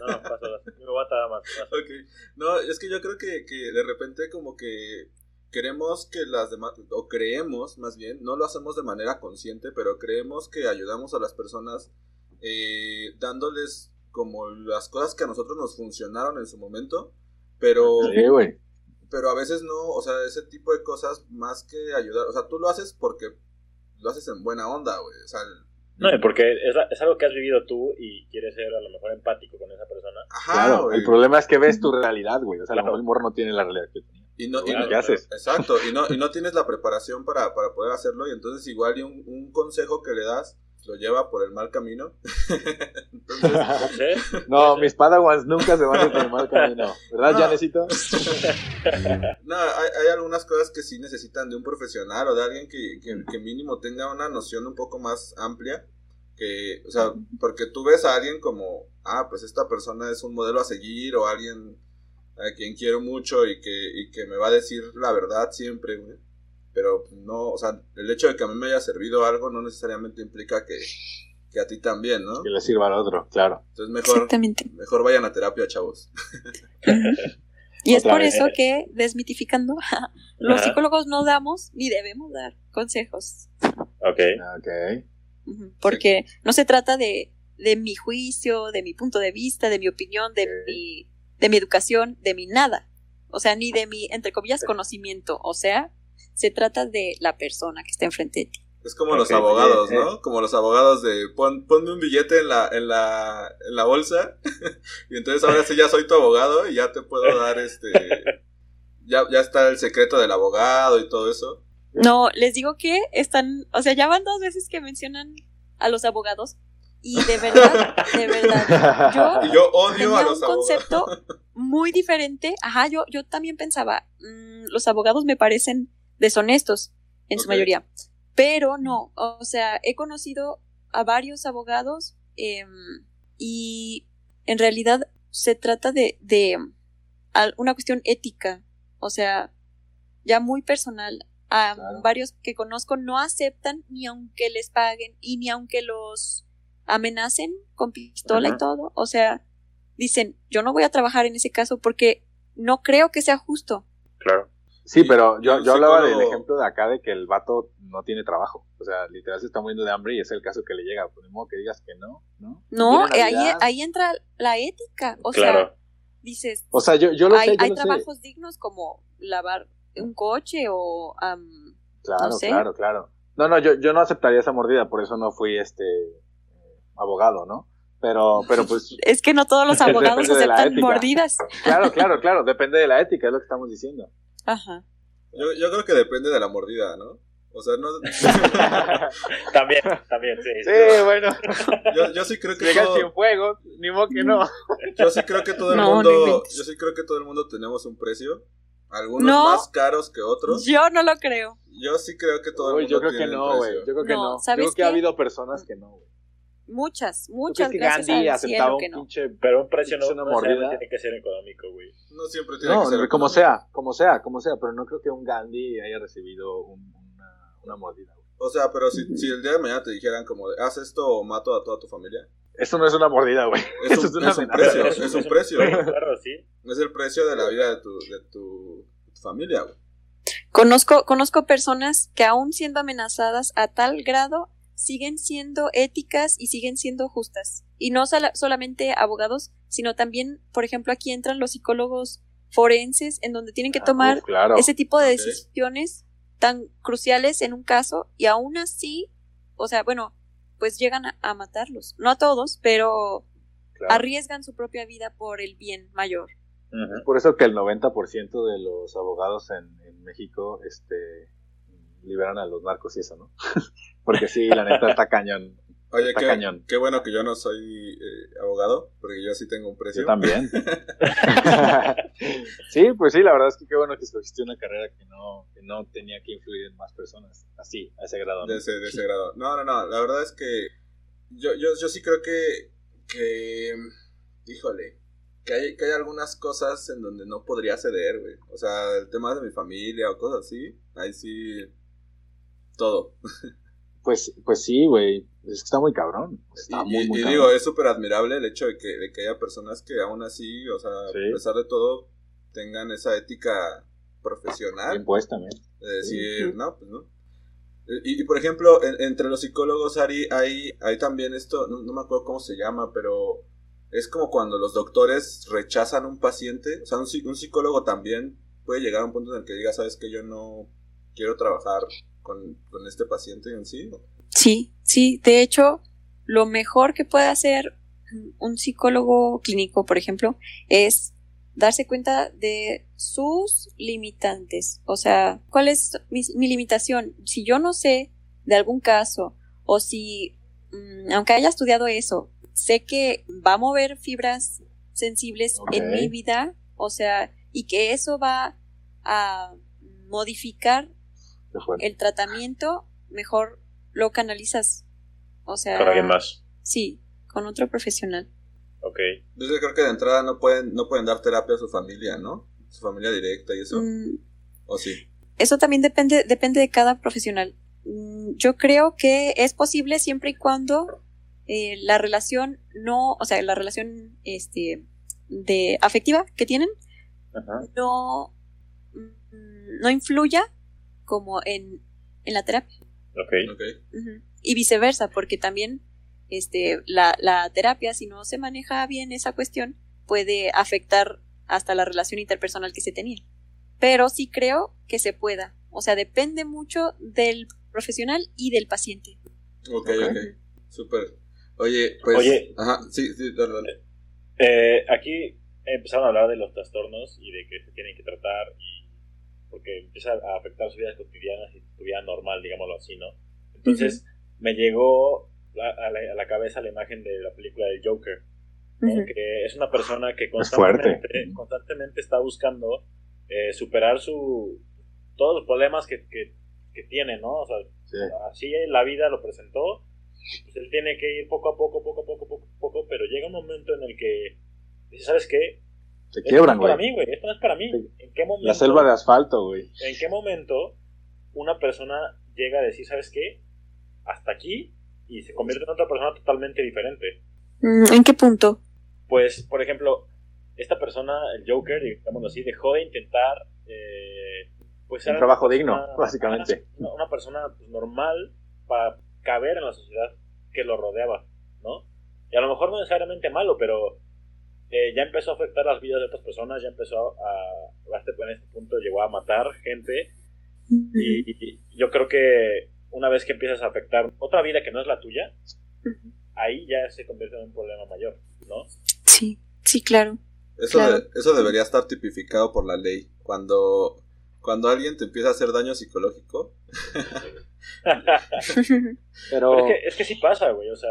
No, paso. me voy a tardar más. más. Ok. No, es que yo creo que, que de repente como que queremos que las demás, o creemos más bien, no lo hacemos de manera consciente, pero creemos que ayudamos a las personas eh, dándoles como las cosas que a nosotros nos funcionaron en su momento, pero, Sí, güey. Pero a veces no, o sea, ese tipo de cosas más que ayudar, o sea, tú lo haces porque lo haces en buena onda, güey, o sea, No, porque es, es algo que has vivido tú y quieres ser a lo mejor empático con esa persona. ajá, Claro, güey. el problema es que ves tu realidad, güey. O sea, a lo mejor el morro no tiene la realidad que tenía. Y no, y no- ¿Qué haces? Exacto, y no, y no tienes la preparación para, para poder hacerlo, y entonces igual y un, un consejo que le das lo lleva por el mal camino. entonces, No mis padawans nunca se van por el mal camino. ¿Verdad, No. Janecito? no, hay, hay algunas cosas que sí necesitan de un profesional o de alguien que, que, que mínimo tenga una noción un poco más amplia. Que, o sea, porque tú ves a alguien como, ah, pues esta persona es un modelo a seguir o alguien a quien quiero mucho y que, y que me va a decir la verdad siempre, güey. Pero no, o sea, el hecho de que a mí me haya servido algo no necesariamente implica que, que a ti también, ¿no? Que le sirva al otro, claro. Entonces mejor, mejor vayan a terapia, chavos. Y es por vez. eso que, desmitificando, los Ajá. psicólogos no damos ni debemos dar consejos. Ok. Ok. Ujú, Porque no se trata de, de mi juicio, de mi punto de vista, de mi opinión, de, mi, de mi educación, de mi nada. O sea, ni de mi, entre comillas, conocimiento. O sea, se trata de la persona que está enfrente de ti. Es como los abogados, ¿no? Como los abogados de pon, ponme un billete en la, en la, en la bolsa y entonces ahora sí ya soy tu abogado y ya te puedo dar este... Ya, ya está el secreto del abogado y todo eso. No, les digo que están, o sea, ya van dos veces que mencionan a los abogados y de verdad, de verdad, yo yo odio tenía a un los abogados. concepto muy diferente. Ajá, yo, yo también pensaba, mm, los abogados me parecen deshonestos en su mayoría, pero no, o sea, he conocido a varios abogados em, y en realidad se trata de, de una cuestión ética, o sea, ya muy personal. A Claro. varios que conozco no aceptan ni aunque les paguen y ni aunque los amenacen con pistola Ajá. y todo. O sea, dicen, yo no voy a trabajar en ese caso porque no creo que sea justo. Claro. Sí, pero yo, yo hablaba psicólogo- del ejemplo de acá de que el vato no tiene trabajo. O sea, literal se está muriendo de hambre y es el caso que le llega. Pues de modo que digas que no, ¿no? No, eh, ahí, ahí entra la ética. O Claro. sea, dices, O sea, yo, yo lo hay, sé, yo hay lo sé. trabajos dignos como lavar un coche o... am, Claro, no sé. claro, claro. No, no, yo, yo no aceptaría esa mordida, por eso no fui este eh, abogado, ¿no? Pero, pero pues, es que no todos los abogados aceptan mordidas. claro, claro, claro, depende de la ética, es lo que estamos diciendo. Ajá. Yo, yo creo que depende de la mordida, ¿no? O sea, no... También, también, sí. Sí, bueno, yo, yo sí creo que llega todo- sin fuego, ni modo que no. Yo sí creo que todo el No, mundo, yo sí creo que todo el mundo tenemos un precio, algunos No. más caros que otros. Yo no lo creo. Yo sí creo que todo el Uy, mundo yo creo que tiene un no, güey, yo creo que No, no. Yo ¿sabes creo que ha qué? habido personas que no, güey. Muchas, ¿Tú muchas que gracias Gandhi al aceptaba cielo un que no. pinche... Pero un precio no, Es una no mordida. tiene que ser económico, güey. No siempre tiene que ser No, como sea, como sea, como sea, pero no creo que un Gandhi haya recibido un- una, una mordida. güey. O sea, pero si, si el día de mañana te dijeran como haz esto o mato a toda tu familia, Eso no es una mordida, güey. es Eso un, es una es un precio, es un precio. Claro, sí. Es el precio de la vida de tu, de tu, de tu familia, güey. Conozco, conozco personas que aún siendo amenazadas a tal grado siguen siendo éticas y siguen siendo justas. Y no sola- solamente abogados, sino también, por ejemplo, aquí entran los psicólogos forenses en donde tienen que Ah, tomar claro. ese tipo de decisiones tan cruciales en un caso y aún así, o sea, bueno, pues llegan a, a matarlos. No a todos, pero claro. arriesgan su propia vida por el bien mayor. Es por eso que el 90% de los abogados en, en México este, liberan a los narcos y eso, ¿no? Porque sí, la neta está cañón. Oye, Está qué, cañón. qué bueno que yo no soy eh, abogado, porque yo sí tengo un precio. Yo también. sí, pues sí, la verdad es que qué bueno que escogiste una carrera que no, que no tenía que influir en más personas. Así, a ese grado. ¿no? De ese, de ese grado. No, no, no. La verdad es que yo, yo, yo sí creo que, que, híjole, que hay, que hay algunas cosas en donde no podría ceder, güey. O sea, el tema de mi familia o cosas así, ahí sí, todo. Pues, pues sí, güey. Es que está muy cabrón. Está y muy, y- muy y cabrón. digo, es súper admirable el hecho de que, de que haya personas que aún así, o sea, Sí. a pesar de todo, tengan esa ética profesional. Bien puesta, man. De decir, Ujú. no, pues no. Y, y, por ejemplo, en- entre los psicólogos, Ari, hay, hay también esto, no, no me acuerdo cómo se llama, pero es como cuando los doctores rechazan un paciente. O sea, un, un psicólogo también puede llegar a un punto en el que diga, sabes que yo no quiero trabajar con, con este paciente en sí. Sí, sí, de hecho, lo mejor que puede hacer un psicólogo clínico, por ejemplo, es darse cuenta de sus limitantes. O sea, ¿cuál es mi, mi limitación? Si yo no sé de algún caso, o si, mm, aunque haya estudiado eso, sé que va a mover fibras sensibles en mi vida, o sea, y que eso va a modificar. El tratamiento, mejor lo canalizas. O sea, Con alguien más. sí, con otro profesional. Ok. Entonces yo creo que de entrada no pueden, no pueden dar terapia a su familia, ¿no? Su familia directa y eso. Mm, ¿O sí? eso también depende, depende de cada profesional. Mm, Yo creo que es posible siempre y cuando eh, la relación no, o sea, la relación este, de afectiva que tienen Ajá. no, mm, no influya como en, en la terapia. Ok. Ok. Ujú. Y viceversa, porque también este, la, la terapia, si no se maneja bien esa cuestión, puede afectar hasta la relación interpersonal que se tenía. Pero sí creo que se pueda. O sea, depende mucho del profesional y del paciente. Ok, ok. Súper. Oye, pues. Oye. Ajá, sí, sí, dale, dale. Eh, aquí empezaron a hablar de los trastornos y de que se tienen que tratar y porque empieza a afectar su vida cotidiana y su vida normal, digámoslo así, ¿no? Entonces me llegó a, la, a la cabeza la imagen de la película del Joker, ¿no? Ujú. que es una persona que fuerte. constantemente, constantemente está buscando eh, superar su todos los problemas que, que, que tiene, ¿no? O sea, Sí. así la vida lo presentó, pues él tiene que ir poco a poco, poco a poco, poco a poco, pero llega un momento en el que dice, ¿sabes qué? Se Esto quiebran, no es para güey. mí, güey, esto no es para mí. Sí. ¿En qué momento? La selva de asfalto, güey. ¿En qué momento una persona llega a decir, ¿sabes qué? Hasta aquí y se convierte en otra persona totalmente diferente? Mm, ¿En qué punto? Pues, por ejemplo, esta persona, el Joker, digámoslo así, dejó de intentar, eh, pues, Un trabajo digno, persona- básicamente. Una, una persona pues, normal para caber en la sociedad que lo rodeaba, ¿no? Y a lo mejor no necesariamente malo, pero eh, ya empezó a afectar las vidas de otras personas, ya empezó a, a este, en este punto llegó a matar gente y, y yo creo que una vez que empiezas a afectar otra vida que no es la tuya, ahí ya se convierte en un problema mayor, ¿no? Sí, sí, claro. Eso, Claro. de- eso debería estar tipificado por la ley. Cuando, cuando alguien te empieza a hacer daño psicológico, Pero, Pero es que, es que sí pasa, güey, o sea,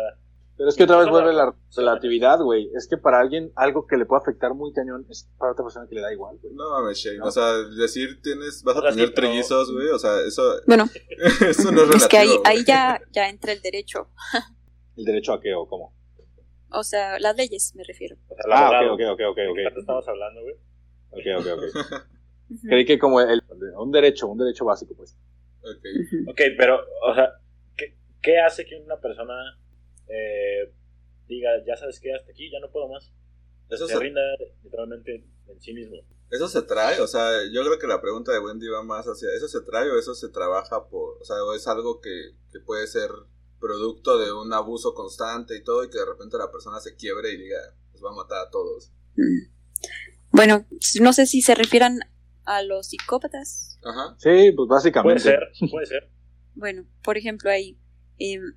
pero es que otra vez vuelve la relatividad, güey. Es que para alguien algo que le puede afectar muy cañón es para otra persona que le da igual, güey. no mames, Shane. No. O sea, decir tienes, vas a sí, tener trellizos, güey. O sea, eso, Bueno, eso no es relativo. es que ahí, ahí ya, ya entra el derecho. ¿El derecho a qué o cómo? O sea, las leyes me refiero. o sea, el Ah, abogado, ok, ok, ok, ok, ¿de ok. qué tanto estamos hablando, güey? Ok, ok, ok. Creí que como el, un derecho, un derecho básico, pues. Ok. Ujú. Ok, pero, o sea, ¿qué, qué hace que una persona eh, diga, ya sabes qué, hasta aquí, ya no puedo más? Eso se se, rinda literalmente en sí mismo. eso se trae, o sea, yo creo que la pregunta de Wendy va más hacia, ¿eso se trae o eso se trabaja por, o sea, o es algo que, que puede ser producto de un abuso constante y todo y que de repente la persona se quiebre y diga, pues va a matar a todos? Mm. Bueno, no sé si se refieran a los psicópatas. Ajá. Sí, pues Puede básicamente. ser, puede ser. Bueno, por ejemplo, ahí, em,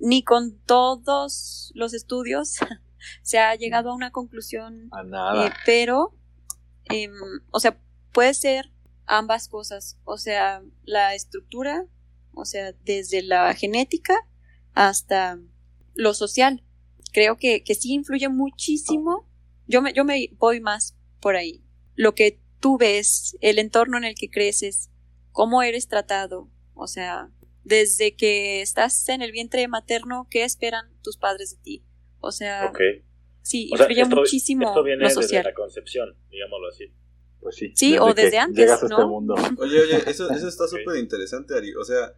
ni con todos los estudios se ha llegado a una conclusión, A eh, nada. pero, em, o sea, puede ser ambas cosas, o sea, la estructura, o sea, desde la genética hasta lo social. Creo que, que sí influye muchísimo. Yo me, yo me voy más por ahí. Lo que tú ves, el entorno en el que creces, cómo eres tratado, o sea, desde que estás en el vientre materno, ¿qué esperan tus padres de ti? O sea, Ok. sí, O sea, influye esto, muchísimo esto viene lo desde social. la concepción, digámoslo así. Pues sí. Sí, o desde antes, Llegas a este ¿no? mundo. Oye, oye, eso, eso está súper interesante, Ari. O sea,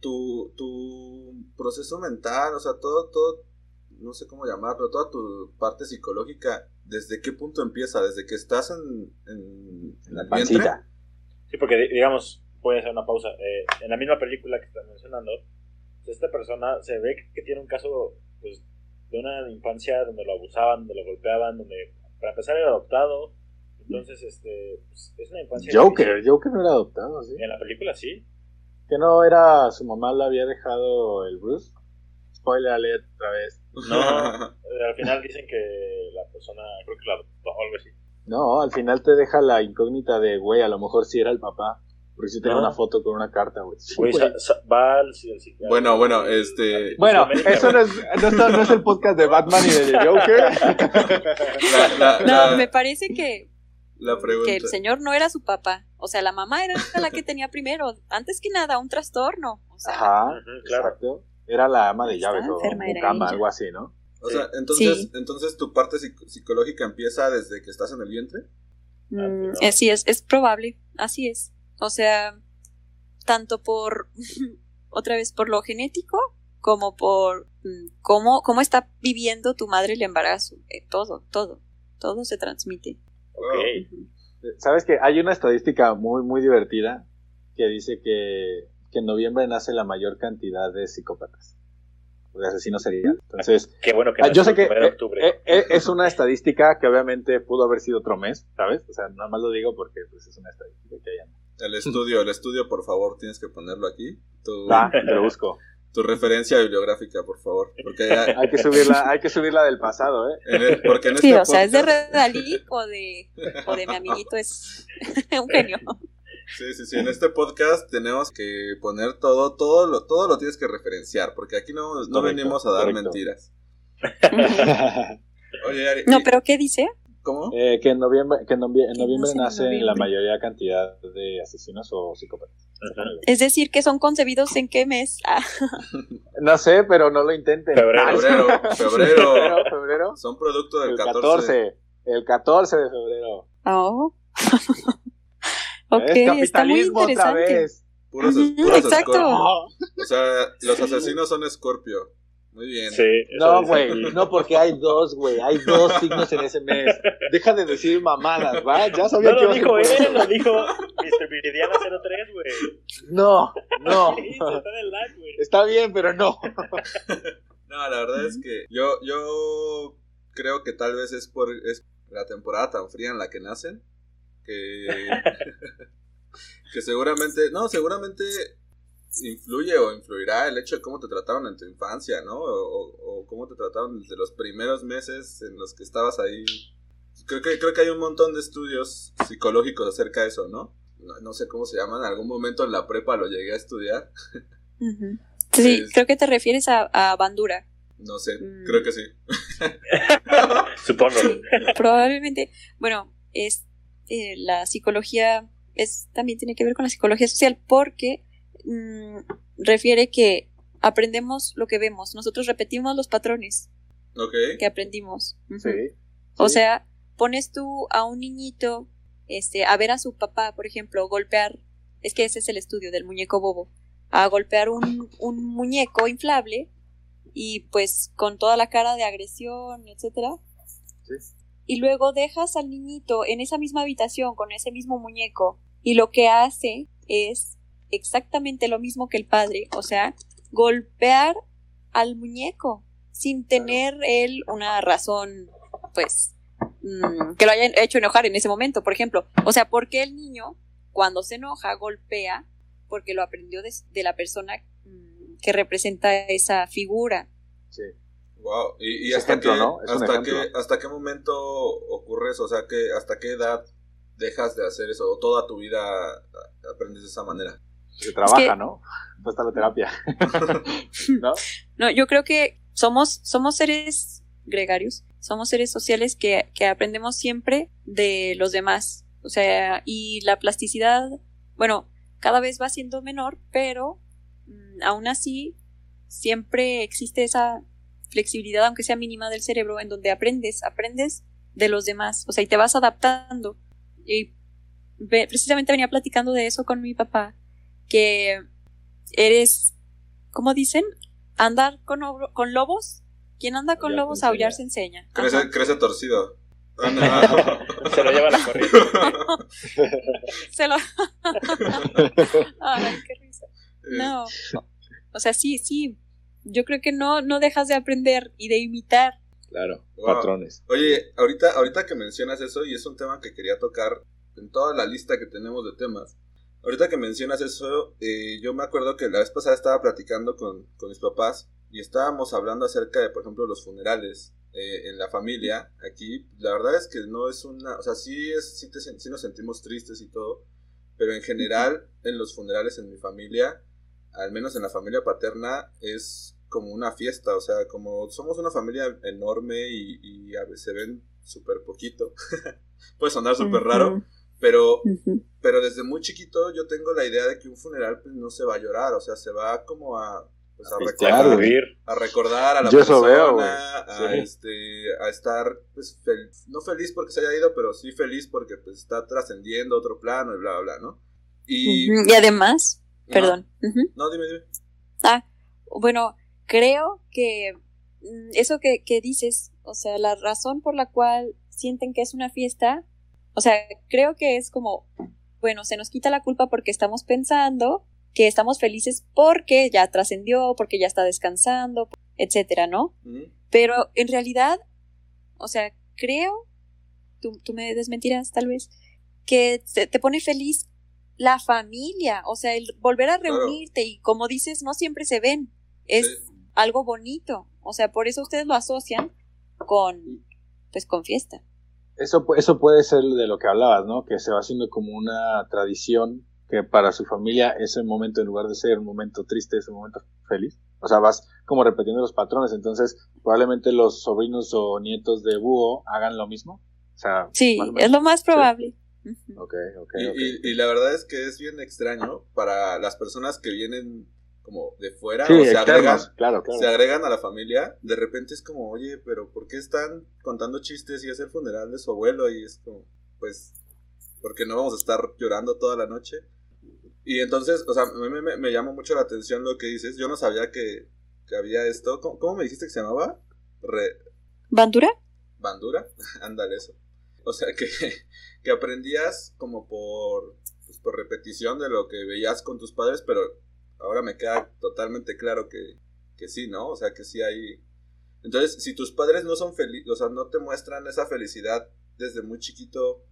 tu, tu proceso mental, o sea, todo, todo, no sé cómo llamarlo, toda tu parte psicológica, ¿desde qué punto empieza? ¿Desde que estás en, en, en La el vientre? pancita. Sí, porque di- digamos, voy a hacer una pausa. Eh, en la misma película que estás mencionando, pues, esta persona se ve que tiene un caso pues, de una infancia donde lo abusaban, donde lo golpeaban, donde para empezar era adoptado. Entonces, este, pues, es una infancia. Joker, difícil. Joker no era adoptado, ¿sí? En la película sí. Que no era, su mamá le había dejado el Bruce. Spoiler alert otra vez. No, eh, al final dicen que la persona, creo que la adoptó o algo así. No, al final te deja la incógnita de, güey, a lo mejor sí era el papá. Porque sí tenía No. una foto con una carta, güey. Sí, va al. Bueno, bueno, este- Bueno, América, eso no es, no, está- no es el podcast de Batman y de Joker. La, la- No, me parece que, la pregunta. que el señor no era su papá. O sea, la mamá era la que tenía primero. Antes que nada, un trastorno. O sea, Ajá, claro. exacto. Era la ama de llaves o ella. algo así, ¿no? O sea, entonces, Sí. entonces tu parte psic- psicológica empieza desde que estás en el vientre. mm, no. así es, es probable. Así es. O sea, tanto por, otra vez, por lo genético, como por mm, cómo, cómo está viviendo tu madre el embarazo. Eh, todo, todo, todo se transmite. Ok. Ujú. ¿Sabes que Hay una estadística muy, muy divertida que dice que, que en noviembre nace la mayor cantidad de psicópatas, o de asesinos seriales. Entonces, Qué bueno que Ah, no yo sé que octubre. eh, eh, es una estadística que obviamente pudo haber sido otro mes, ¿sabes? O sea, nada más lo digo porque pues, es una estadística que hay. El estudio, el estudio, por favor, tienes que ponerlo aquí. Tu, Ah, te lo busco. tu referencia bibliográfica, por favor. Porque, hay- Hay que subirla, hay que subirla del pasado, ¿eh? en el- porque en Sí, este o sea, es de Redalí o de, o de mi amiguito, es un genio. Sí, sí, sí. En este podcast tenemos que poner todo, todo lo, todo lo tienes que referenciar, porque aquí no, no Correcto, venimos a dar correcto. mentiras. Oye, Ari, No, ¿y- pero ¿qué dice? ¿Cómo? Eh, que en noviembre, que en novie- en noviembre nace en nace la noviembre. mayoría cantidad de asesinos o psicópatas. Es decir, que son concebidos en qué mes. Ah, No sé, pero no lo intenten. Febrero. Ah, Febrero, febrero. febrero, febrero. Son producto del El 14. 14. El 14 de febrero. oh. ok, Es está muy capitalismo otra interesante. vez. Puros, puros exacto. Scorpio. O sea, los asesinos son Scorpio. Muy bien. Sí, No, güey, no, porque hay dos, güey, hay dos signos en ese mes. Deja de decir mamadas, ¿va? Ya sabía No que lo dijo él, lo dijo Mr. Viridiana 03, güey. No, no. Sí, está en el live, güey. Está bien, pero no. No, la verdad es que yo, yo creo que tal vez es por es la temporada tan fría en la que nacen que, que seguramente, no, seguramente influye o influirá el hecho de cómo te trataron en tu infancia, ¿no? O, o- o cómo te trataron desde los primeros meses en los que estabas ahí. Creo que, creo que hay un montón de estudios psicológicos acerca de eso, ¿no? No, no sé cómo se llaman, en algún momento en la prepa lo llegué a estudiar. Sí, Es- creo que te refieres a, a Bandura. no sé, Mm. creo que sí. Supongo. Probablemente, bueno, es eh, la psicología es también tiene que ver con la psicología social porque mm, refiere que aprendemos lo que vemos, nosotros repetimos los patrones que aprendimos. Sí. O Sí. sea, pones tú a un niñito este, a ver a su papá, por ejemplo, golpear, es que ese es el estudio del muñeco bobo, a golpear un, un muñeco inflable y pues con toda la cara de agresión, etcétera. Sí. Y luego dejas al niñito en esa misma habitación con ese mismo muñeco y lo que hace es exactamente lo mismo que el padre, o sea, golpear al muñeco sin tener él una razón, pues, mm, que lo haya hecho enojar en ese momento, por ejemplo. O sea, ¿por qué el niño, cuando se enoja, golpea? Porque lo aprendió de, de la persona mm, que representa esa figura. Sí. Wow. ¿Y, hasta, ejemplo, hasta, qué, ejemplo. hasta qué momento ocurre eso? O sea, que, ¿hasta qué edad dejas de hacer eso? ¿O toda tu vida aprendes de esa manera? Se trabaja, que- ¿no? La terapia. ¿No? No, yo creo que somos, somos seres gregarios, somos seres sociales que, que aprendemos siempre de los demás. O sea, y la plasticidad, bueno, cada vez va siendo menor, pero mm, aún así siempre existe esa flexibilidad, aunque sea mínima del cerebro, en donde aprendes, aprendes de los demás, o sea, y te vas adaptando. Y precisamente venía platicando de eso con mi papá, que eres, ¿cómo dicen? Andar con, obro- con lobos. Quien anda con Aullar lobos, aullar se enseña. Crece, torcido. No. Se lo lleva la corriente. Se lo... Ay, qué risa. No. O sea, sí, sí. Yo creo que no, no dejas de aprender y de imitar. Claro, Wow. patrones. Oye, ahorita, ahorita que mencionas eso, y es un tema que quería tocar en toda la lista que tenemos de temas. Ahorita que mencionas eso, eh, yo me acuerdo que la vez pasada estaba platicando con, con mis papás y estábamos hablando acerca de, por ejemplo, los funerales eh, en la familia. Aquí, la verdad es que no es una, o sea, sí, es, sí, te sí nos sentimos tristes y todo, pero en general, en los funerales en mi familia, al menos en la familia paterna, es como una fiesta, o sea, como somos una familia enorme y, y a veces se ven súper poquito, puede sonar súper raro, pero, pero desde muy chiquito yo tengo la idea de que un funeral pues no se va a llorar, o sea, se va como a, pues, a, recordar, a recordar a la Yo persona, veo, a, Sí. este, a estar, pues, fel- no feliz porque se haya ido, pero sí feliz porque pues está trascendiendo a otro plano y bla, bla, bla, ¿no? Y... Y además, No, perdón. No, dime, dime. Ah, bueno, creo que mm, eso que, que dices, o sea, la razón por la cual sienten que es una fiesta, o sea, creo que es como, bueno, se nos quita la culpa porque estamos pensando que estamos felices porque ya trascendió, porque ya está descansando, etcétera, ¿no? Pero en realidad, o sea, creo, tú, tú me desmentirás tal vez, que te, te pone feliz la familia, o sea, el volver a Claro. reunirte y como dices, no siempre se ven, es Sí. algo bonito, o sea, por eso ustedes lo asocian con, pues, con fiesta. Eso, eso puede ser de lo que hablabas, ¿no? Que se va haciendo como una tradición que para su familia ese momento, en lugar de ser un momento triste, es un momento feliz. O sea, vas como repitiendo los patrones. Entonces, probablemente los sobrinos o nietos de Búho hagan lo mismo. O sea, Sí, más es lo más probable. Ujú. Ok, ok, Y, ok. y- y la verdad es que es bien extraño para las personas que vienen como de fuera Sí, o se agregan, claro, claro. se agregan a la familia, de repente es como, oye, pero ¿por qué están contando chistes y es el funeral de su abuelo? Y es como, pues, porque no vamos a estar llorando toda la noche. Y entonces, o sea, a mí me, me, me llama mucho la atención lo que dices. Yo no sabía que, que había esto. ¿Cómo, cómo me dijiste que se llamaba? Re- ¿Bandura? bandura, ándale eso. O sea que, que aprendías como por, pues, por repetición de lo que veías con tus padres, pero ahora me queda totalmente claro que, que sí, ¿no? O sea que sí hay... Entonces, si tus padres no son felices, o sea, no te muestran esa felicidad desde muy chiquito,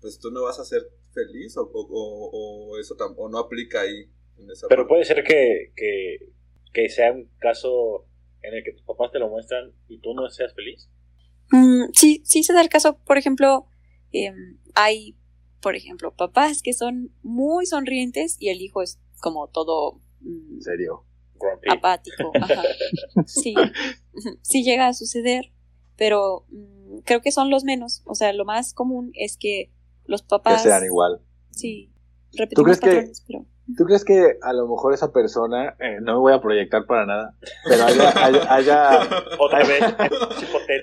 pues tú no vas a ser feliz o, o, o- o eso tam- o no aplica ahí. En esa Pero parte. puede ser que, que, que sea un caso en el que tus papás te lo muestran y tú no seas feliz. Mm, sí, sí se da el caso, por ejemplo, em, hay, por ejemplo, papás que son muy sonrientes y el hijo es como todo mm, En serio. Grumpy. apático. Ajá. Sí, sí llega a suceder, pero mm, creo que son los menos. O sea, lo más común es que los Que papás. sean igual. Sí, repetimos crees que- patrones, pero. ¿Tú crees que a lo mejor esa persona, eh, no me voy a proyectar para nada, pero haya, haya, haya- Otra vez,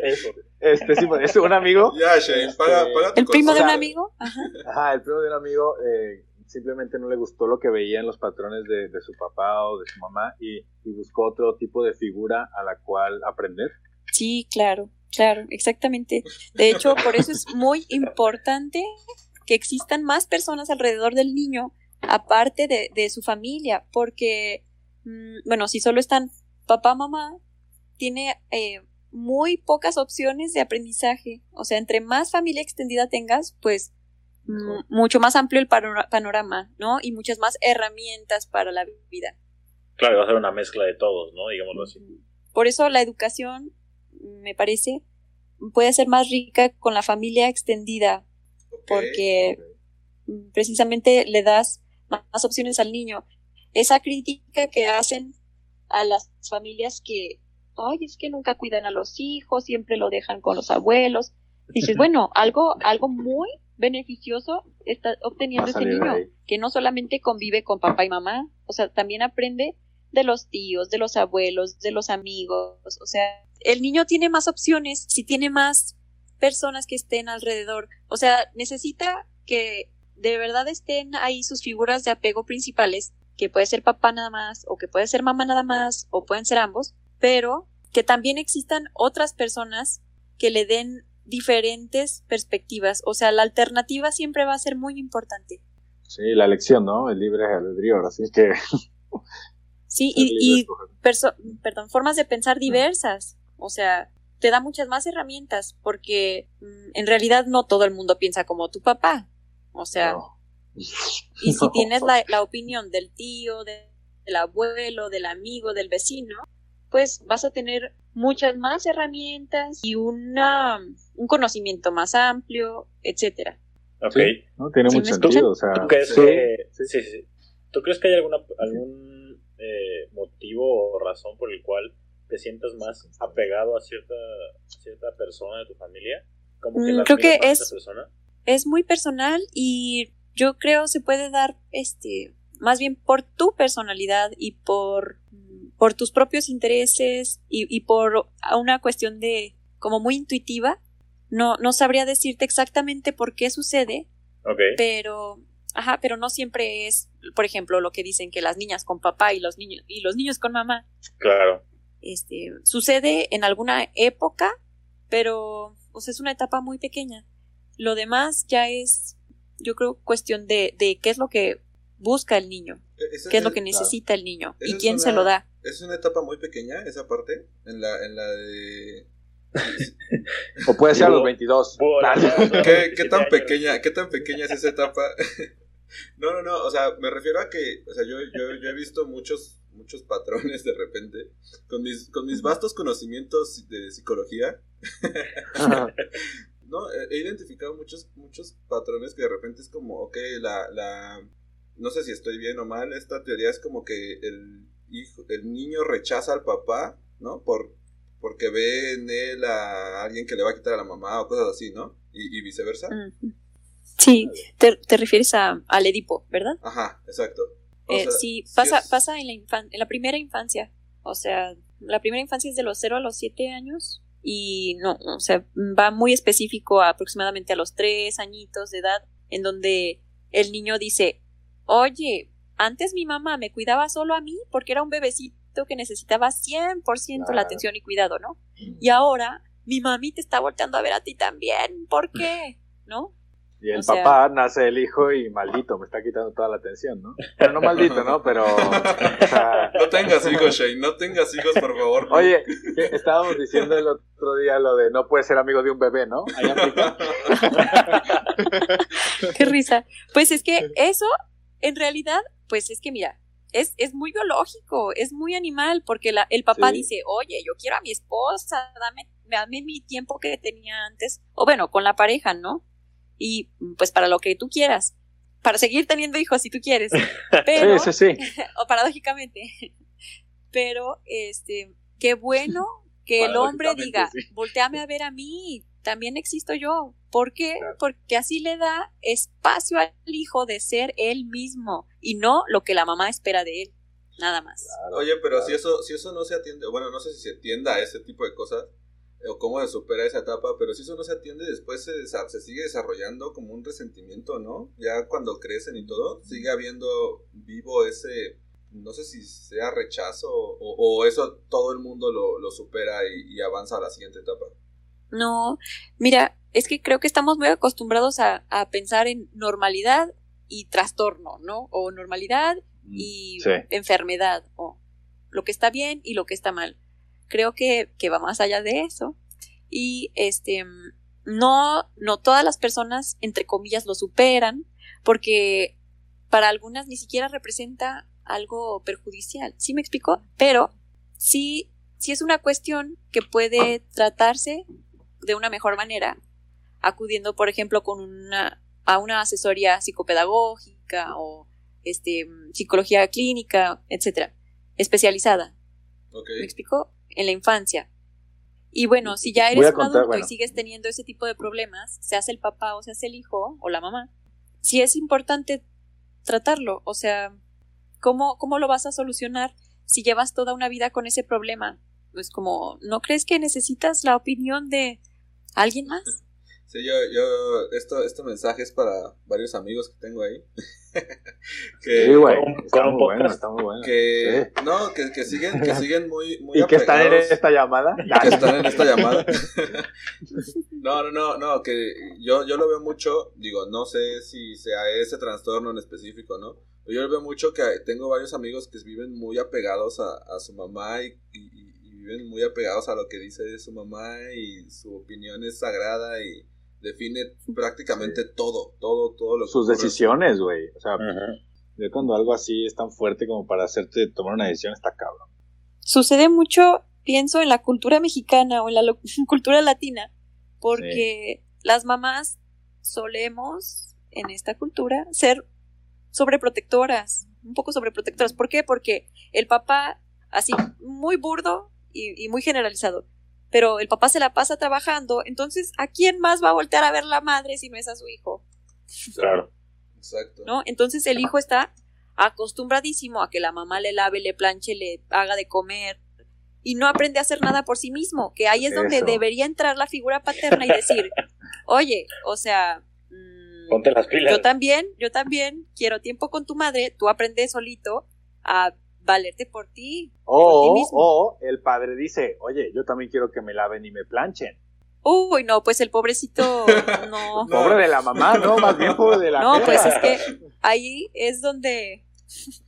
es este, sí, es un amigo, Ya, Shane, paga, paga tu El primo de un amigo, ajá. ajá, el primo de un amigo, eh, simplemente no le gustó lo que veía en los patrones de, su papá o de su mamá y, buscó otro tipo de figura a la cual aprender. Sí, claro, claro, exactamente. De hecho, por eso es muy importante que existan más personas alrededor del niño, aparte de, de su familia, porque, mm, bueno, si solo están papá, mamá, tiene eh, muy pocas opciones de aprendizaje. O sea, entre más familia extendida tengas, pues mucho más amplio el panora- panorama, ¿no? Y muchas más herramientas para la vida. Claro, va a ser una mezcla de todos, ¿no? Digámoslo así. Por eso la educación, me parece, puede ser más rica con la familia extendida, porque precisamente le das más opciones al niño. Esa crítica que hacen a las familias que, ay, es que nunca cuidan a los hijos, siempre lo dejan con los abuelos. Dices, bueno, algo, algo muy beneficioso está obteniendo de niño, que no solamente convive con papá y mamá, o sea, también aprende de los tíos, de los abuelos, de los amigos, o sea, el niño tiene más opciones si tiene más personas que estén alrededor, o sea, necesita que de verdad estén ahí sus figuras de apego principales, que puede ser papá nada más, o que puede ser mamá nada más, o pueden ser ambos, pero que también existan otras personas que le den diferentes perspectivas, o sea, la alternativa siempre va a ser muy importante. Sí, la elección, ¿no? El libre albedrío, así es que... Sí, y, y perdón, formas de pensar diversas. O sea, te da muchas más herramientas porque mm, en realidad no todo el mundo piensa como tu papá. O sea, No. y si No. tienes la, la opinión del tío, de- del abuelo, del amigo, del vecino, pues vas a tener muchas más herramientas y una, un conocimiento más amplio, etcétera. Ok. Sí. ¿no? Tiene ¿Sí mucho sentido, o sea... ¿Tú crees sí, que. ¿Tú crees que hay alguna, algún eh, motivo o razón por el cual te sientas más apegado a cierta, cierta persona de tu familia? Como que Mm, creo que es- persona. es muy personal y yo creo se puede dar este más bien por tu personalidad y por por tus propios intereses y, y por una cuestión de como muy intuitiva no no sabría decirte exactamente por qué sucede pero Ajá, pero no siempre es, por ejemplo, lo que dicen que las niñas con papá y los niños y los niños con mamá. Claro. Este, sucede en alguna época, pero pues es una etapa muy pequeña. Lo demás ya es, yo creo, cuestión de, de qué es lo que busca el niño, Esa- qué es lo que necesita el niño y quién se lo da. Es una etapa muy pequeña, esa parte, en la, en la de... O puede ser a los Búho. 22. Búho, Ah, la verdad, ¿Qué, 17 qué tan pequeña, qué tan pequeña es esa etapa? No, no, no, o sea, me refiero a que, o sea, yo, yo, yo he visto muchos, muchos patrones de repente, con mis, con mis vastos conocimientos de psicología, ¿no? He he identificado muchos, muchos patrones que de repente es como, ok, la, la, no sé si estoy bien o mal, esta teoría es como que el hijo, el niño rechaza al papá, ¿no? Por, porque ve en él a alguien que le va a quitar a la mamá o cosas así, ¿no? Y, y viceversa. Sí, te, te refieres a, al Edipo, ¿verdad? Ajá, exacto. Eh, sea, sí, pasa, es- pasa en la, infan- en la primera infancia. O sea, la primera infancia es de los 0 a los 7 años y no, o sea, va muy específico a aproximadamente a los 3 añitos de edad, en donde el niño dice, oye, antes mi mamá me cuidaba solo a mí porque era un bebecito que necesitaba 100% la Claro. atención y cuidado, ¿no? Y ahora mi mami te está volteando a ver a ti también, ¿por qué? ¿No? Y el O sea- papá nace el hijo y maldito, me está quitando toda la atención, ¿no? Pero no maldito, ¿no? Pero, o sea, No tengas hijos, Shane, no tengas hijos, por favor. oye, estábamos diciendo el otro día lo de no puedes ser amigo de un bebé, ¿no? Aplica. Qué risa. Pues es que eso, en realidad, pues es que mira, es, es muy biológico, es muy animal, porque la- el papá Sí. dice, oye, yo quiero a mi esposa, dame, dame mi tiempo que tenía antes, o bueno, con la pareja, ¿no? Y pues para lo que tú quieras, para seguir teniendo hijos si tú quieres, pero, Sí, sí, sí. o paradójicamente, pero este, qué bueno que el hombre diga, volteame a ver a mí, también existo yo. ¿Por qué? Claro. Porque así le da espacio al hijo de ser él mismo y no lo que la mamá espera de él, nada más. Oye, pero si eso, si eso no se atiende, bueno, no sé si se atienda a ese tipo de cosas, eh, o cómo se supera esa etapa, pero si eso no se atiende, después se, se sigue desarrollando como un resentimiento, ¿no? Ya cuando crecen y todo, sigue habiendo vivo ese, no sé si sea rechazo, o, o eso todo el mundo lo, lo supera y, y avanza a la siguiente etapa. No, mira, es que creo que estamos muy acostumbrados a, a pensar en normalidad y trastorno, ¿no? O normalidad y Sí. enfermedad, o lo que está bien y lo que está mal. Creo que, que va más allá de eso. Y este no, no todas las personas, entre comillas, lo superan, porque para algunas ni siquiera representa algo perjudicial. ¿Sí me explico? Pero sí, sí es una cuestión que puede tratarse de una mejor manera, acudiendo, por ejemplo, con una, a una asesoría psicopedagógica o este, psicología clínica, etcétera, especializada. ¿Me explico? En la infancia. Y bueno, si ya eres un contar, adulto bueno. y sigues teniendo ese tipo de problemas, se hace el papá o se hace el hijo o la mamá, sí es importante tratarlo. O sea, ¿cómo, cómo lo vas a solucionar si llevas toda una vida con ese problema? Pues como, ¿no crees que necesitas la opinión de alguien más? Sí, yo, yo, esto, este mensaje es para varios amigos que tengo ahí. que, Sí, güey. Está muy bueno, está muy bueno. que, no, que, que siguen, que siguen muy, muy ¿Y que están en esta llamada? que están en esta llamada. No, no, no, no, que yo, yo lo veo mucho, digo, no sé si sea ese trastorno en específico, ¿no? Pero yo lo veo mucho que tengo varios amigos que viven muy apegados a, a su mamá y, y- y viven muy apegados a lo que dice su mamá y su opinión es sagrada y define prácticamente todo, todo, todo lo que Sus decisiones, güey. O sea, yo cuando algo así es tan fuerte como para hacerte tomar una decisión, está cabrón. Sucede mucho, pienso, en la cultura mexicana o en la cultura latina, porque las mamás solemos, en esta cultura, ser sobreprotectoras, un poco sobreprotectoras. ¿Por qué? Porque el papá, así, muy burdo y, y muy generalizado, pero el papá se la pasa trabajando, entonces, ¿a quién más va a voltear a ver la madre si no es a su hijo? Claro. Exacto. ¿no? Entonces el hijo está acostumbradísimo a que la mamá le lave, le planche, le haga de comer y no aprende a hacer nada por sí mismo, que ahí es donde Eso. debería entrar la figura paterna y decir, oye, o sea, mm, Ponte las pilas. Yo también, yo también quiero tiempo con tu madre, tú aprendes solito a valerte por ti. por ti O, mismo. o el padre dice, oye, yo también quiero que me laven y me planchen. Uy, no, pues el pobrecito no. No. Pobre de la mamá, ¿no? Más bien pobre de la No, pues es que ahí es donde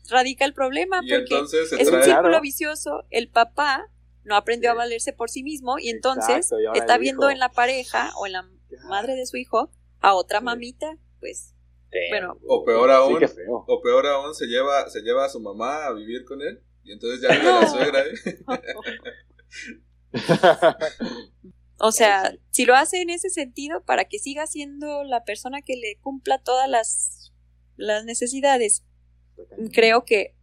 radica el problema, Y porque es un. Claro. círculo vicioso. El papá no aprendió Sí. a valerse por sí mismo y entonces Exacto, y ahora está viendo hijo. en la pareja o en la madre de su hijo a otra mamita, pues. Bueno, O peor aún, o peor aún, se lleva, se lleva a su mamá a vivir con él. Y entonces ya vive No. la suegra, ¿eh? o sea, si lo hace en ese sentido para que siga siendo la persona que le cumpla todas las las necesidades, creo que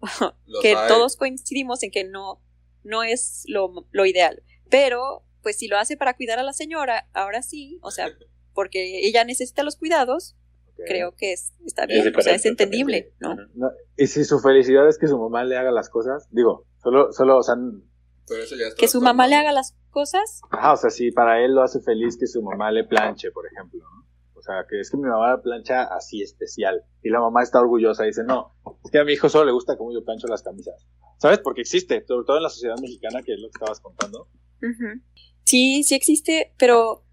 que todos coincidimos en que no, no es lo, lo ideal. Pero, pues si lo hace para cuidar a la señora, ahora sí, o sea, porque ella necesita los cuidados, Creo que es, está Es bien, o sea, es entendible, ¿no? Y si su felicidad es que su mamá le haga las cosas, digo, solo, solo, o sea, Pero eso ya es Que su mamá le haga las cosas, ajá, o sea, si para él lo hace feliz que su mamá le planche, por ejemplo, ¿no? O sea, que es que mi mamá plancha así especial. Y la mamá está orgullosa y dice, no, es que a mi hijo solo le gusta cómo yo plancho las camisas. ¿Sabes? Porque existe, sobre todo en la sociedad mexicana, que es lo que estabas contando. sí, sí existe, pero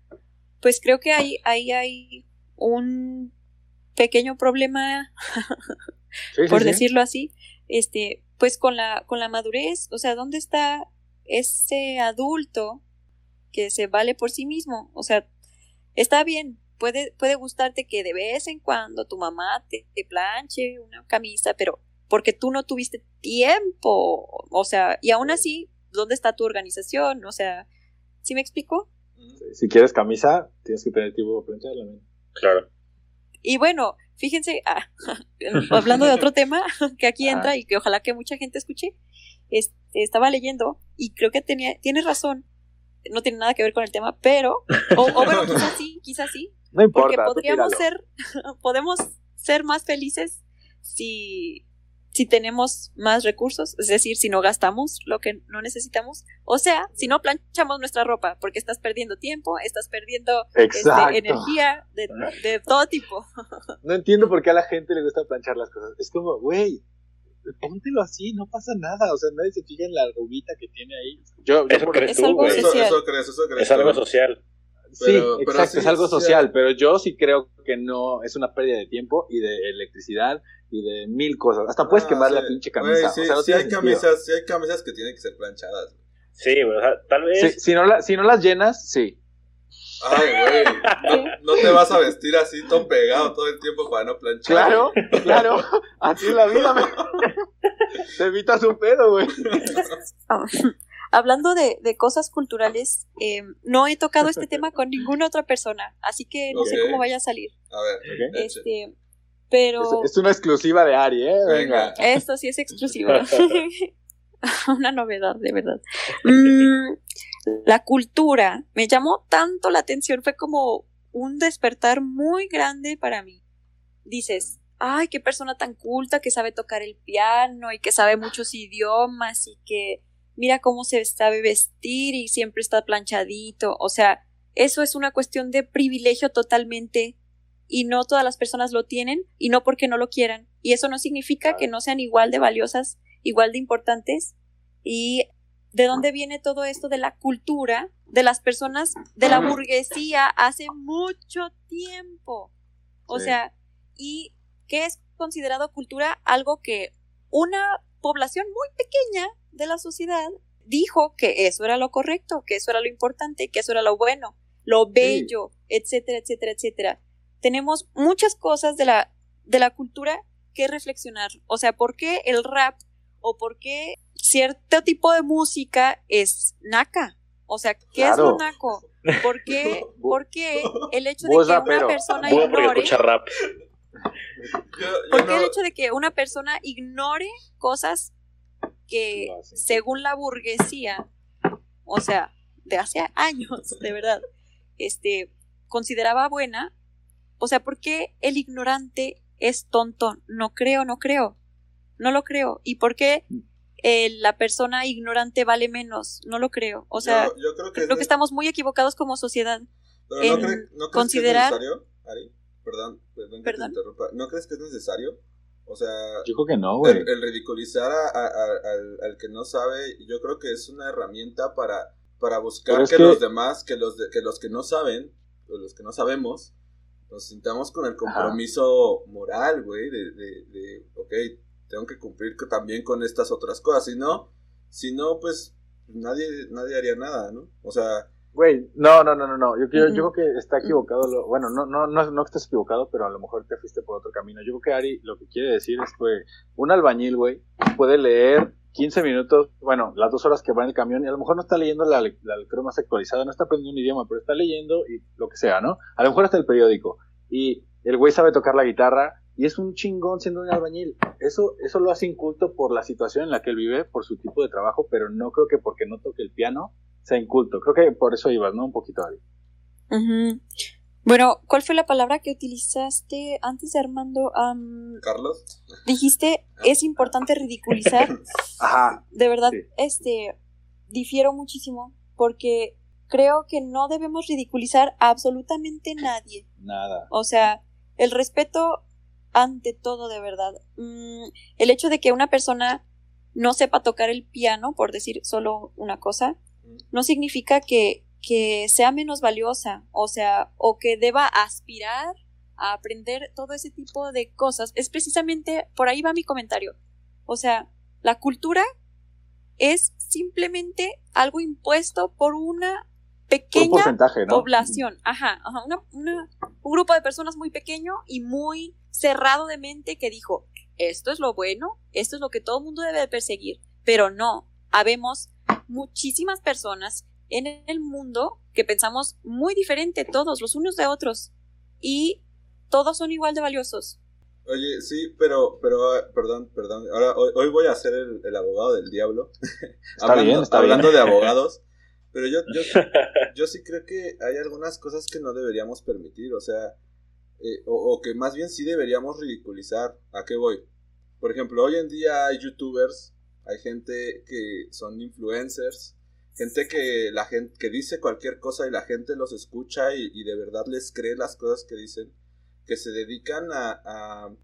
pues creo que ahí, ahí hay un pequeño problema Sí, por sí. decirlo así, este, pues con la, con la madurez, o sea, ¿dónde está ese adulto que se vale por sí mismo? O sea, está bien, puede, puede gustarte que de vez en cuando tu mamá te, te planche una camisa, pero porque tú no tuviste tiempo, o sea, y aún así, ¿dónde está tu organización? O sea, ¿sí me explico? Si quieres camisa, tienes que tener tiempo para plancharla. Claro. Y bueno, fíjense, ah, hablando de otro tema que aquí Ah. entra y que ojalá que mucha gente escuche, es- estaba leyendo y creo que tenía, tienes razón, no tiene nada que ver con el tema, pero, o, o bueno, quizás sí, quizás sí, No porque importa, tú podríamos ser, podemos ser más felices si, si tenemos más recursos, es decir, si no gastamos lo que no necesitamos, o sea, si no planchamos nuestra ropa, porque estás perdiendo tiempo, estás perdiendo este, energía de, de todo tipo. No entiendo por qué a la gente le gusta planchar las cosas. Es como, güey, póntelo así, no pasa nada. O sea, nadie se fija en la arruguita que tiene ahí. Yo, yo Eso crees Es tú, algo güey. Eso, crees, eso crees. Es algo social. Sí, Pero- pero exacto, sí, es algo social. social, pero yo sí creo que no es una pérdida de tiempo y de electricidad y de mil cosas. Hasta puedes Ah, quemar la pinche camisa. sí, o sea, no sí tiene hay sentido. camisas, sí hay camisas que tienen que ser planchadas. Sí, güey, o sea, tal vez. Si, si no la- si no las llenas, sí. Ay, güey, no, no te vas a vestir así todo pegado todo el tiempo para no planchar. Claro, claro. Así es la vida, me- Te evitas un pedo, güey. Ah, Hablando de, de cosas culturales, eh, no he tocado este tema con ninguna otra persona, así que no sé cómo vaya a salir. A ver, Ok. eche. Este, pero Es, es una exclusiva de Ari, ¿eh? Venga. Esto sí es exclusivo. Una novedad, de verdad. Mm, la cultura me llamó tanto la atención, fue como un despertar muy grande para mí. Dices, ay, qué persona tan culta que sabe tocar el piano y que sabe muchos idiomas y que mira cómo se sabe vestir y siempre está planchadito. O sea, eso es una cuestión de privilegio totalmente y no todas las personas lo tienen y no porque no lo quieran. Y eso no significa que no sean igual de valiosas, igual de importantes. ¿Y de dónde viene todo esto de la cultura de las personas de la burguesía hace mucho tiempo? O Sí. sea, ¿y qué es considerado cultura? Algo que una población muy pequeña de la sociedad dijo que eso era lo correcto, que eso era lo importante, que eso era lo bueno, lo bello, etcétera, etcétera, etcétera. Tenemos muchas cosas de la, de la cultura que reflexionar. O sea, ¿por qué el rap o por qué cierto tipo de música es naca? O sea, ¿qué es lo Claro. naco? ¿Por qué, por qué el hecho de que una persona porque ignore rap. ¿Por qué el hecho de que una persona ignore cosas que según la burguesía, o sea, de hace años, de verdad, este, consideraba buena? O sea, ¿por qué el ignorante es tonto? No creo, no creo. No lo creo. ¿Y por qué eh, la persona ignorante vale menos? No lo creo. O sea, yo, yo creo que, es estamos muy equivocados como sociedad. pero no, en cre- ¿no crees considerar- que es necesario, Ari? Perdón, perdón te interrumpa. ¿No crees que es necesario? O sea, Yo creo que no, güey. el, el ridiculizar a- a- a- al, al que no sabe, yo creo que es una herramienta para, para buscar que, que- los demás, que los, de- que los que no saben, o los que no sabemos, nos sintamos con el compromiso moral, güey, de, de, de, ok, tengo que cumplir también con estas otras cosas. Si no, si no, pues nadie, nadie haría nada, ¿no? O sea, Güey, no, no, no, no, no. Yo, yo, yo creo que está equivocado. lo- bueno, no, no, no, no que estés equivocado, pero a lo mejor te fuiste por otro camino. Yo creo que Ari lo que quiere decir es que un albañil, güey, puede leer 15 minutos, bueno, las dos horas que va en el camión y a lo mejor no está leyendo la, la lectura más actualizada, no está aprendiendo un idioma, pero está leyendo y lo que sea, ¿no? A lo mejor hasta el periódico. Y el güey sabe tocar la guitarra y es un chingón siendo un albañil. Eso, eso lo hace inculto por la situación en la que él vive, por su tipo de trabajo, pero no creo que porque no toque el piano sea inculto. Creo que por eso ibas, ¿no? Un poquito. Ujú. Bueno, ¿cuál fue la palabra que utilizaste antes de Armando? Carlos, dijiste, es importante ridiculizar. Ajá. De verdad, Sí. este, difiero muchísimo porque creo que no debemos ridiculizar a absolutamente nadie. Nada. O sea, el respeto ante todo, de verdad. Mm, el hecho de que una persona no sepa tocar el piano, por decir solo una cosa, no significa que, que sea menos valiosa, o sea, o que deba aspirar a aprender todo ese tipo de cosas. Es precisamente, por ahí va mi comentario. O sea, la cultura es simplemente algo impuesto por una pequeña población, ajá, ajá, una- una- un grupo de personas muy pequeño y muy cerrado de mente que dijo, esto es lo bueno, esto es lo que todo el mundo debe de perseguir, pero no, habemos muchísimas personas en el mundo que pensamos muy diferente todos, los unos de otros, y todos son igual de valiosos. Oye, sí, pero, pero, ah, perdón, perdón. Ahora, hoy, hoy voy a ser el, el abogado del diablo. Está hablando bien, está hablando bien. de abogados. Pero yo, yo, yo sí creo que hay algunas cosas que no deberíamos permitir, o sea, eh, o, o que más bien sí deberíamos ridiculizar. ¿A qué voy? Por ejemplo, hoy en día hay youtubers, hay gente que son influencers, gente que la gente que dice cualquier cosa y la gente los escucha y, y de verdad les cree las cosas que dicen, que se dedican a, a,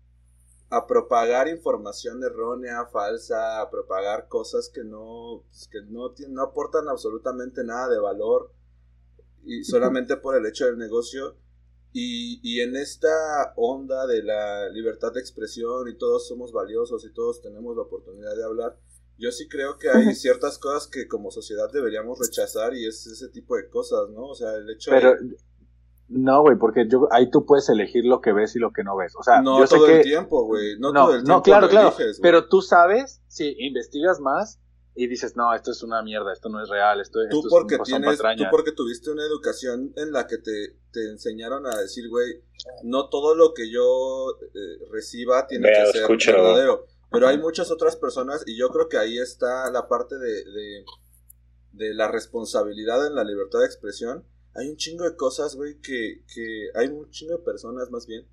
a propagar información errónea, falsa, a propagar cosas que no, pues, que no, no aportan absolutamente nada de valor y solamente por el hecho del negocio. Y, y en esta onda de la libertad de expresión y todos somos valiosos y todos tenemos la oportunidad de hablar, yo sí creo que hay ciertas cosas que como sociedad deberíamos rechazar y es ese tipo de cosas, ¿no? O sea, el hecho Pero, de... no, güey, porque yo, ahí tú puedes elegir lo que ves y lo que no ves. O sea, No yo sé todo que... el tiempo, güey. No, No, todo el no, tiempo claro, lo claro. eliges, güey. pero tú sabes, si investigas más y dices, no, esto es una mierda, esto no es real, esto, tú esto porque es tienes, tú porque tuviste una educación en la que te, te enseñaron a decir, güey, no todo lo que yo eh, reciba tiene Vea, que ser escúchalo. verdadero. Pero hay muchas otras personas y yo creo que ahí está la parte de, de, de la responsabilidad en la libertad de expresión. Hay un chingo de cosas, güey, que, que hay un chingo de personas más bien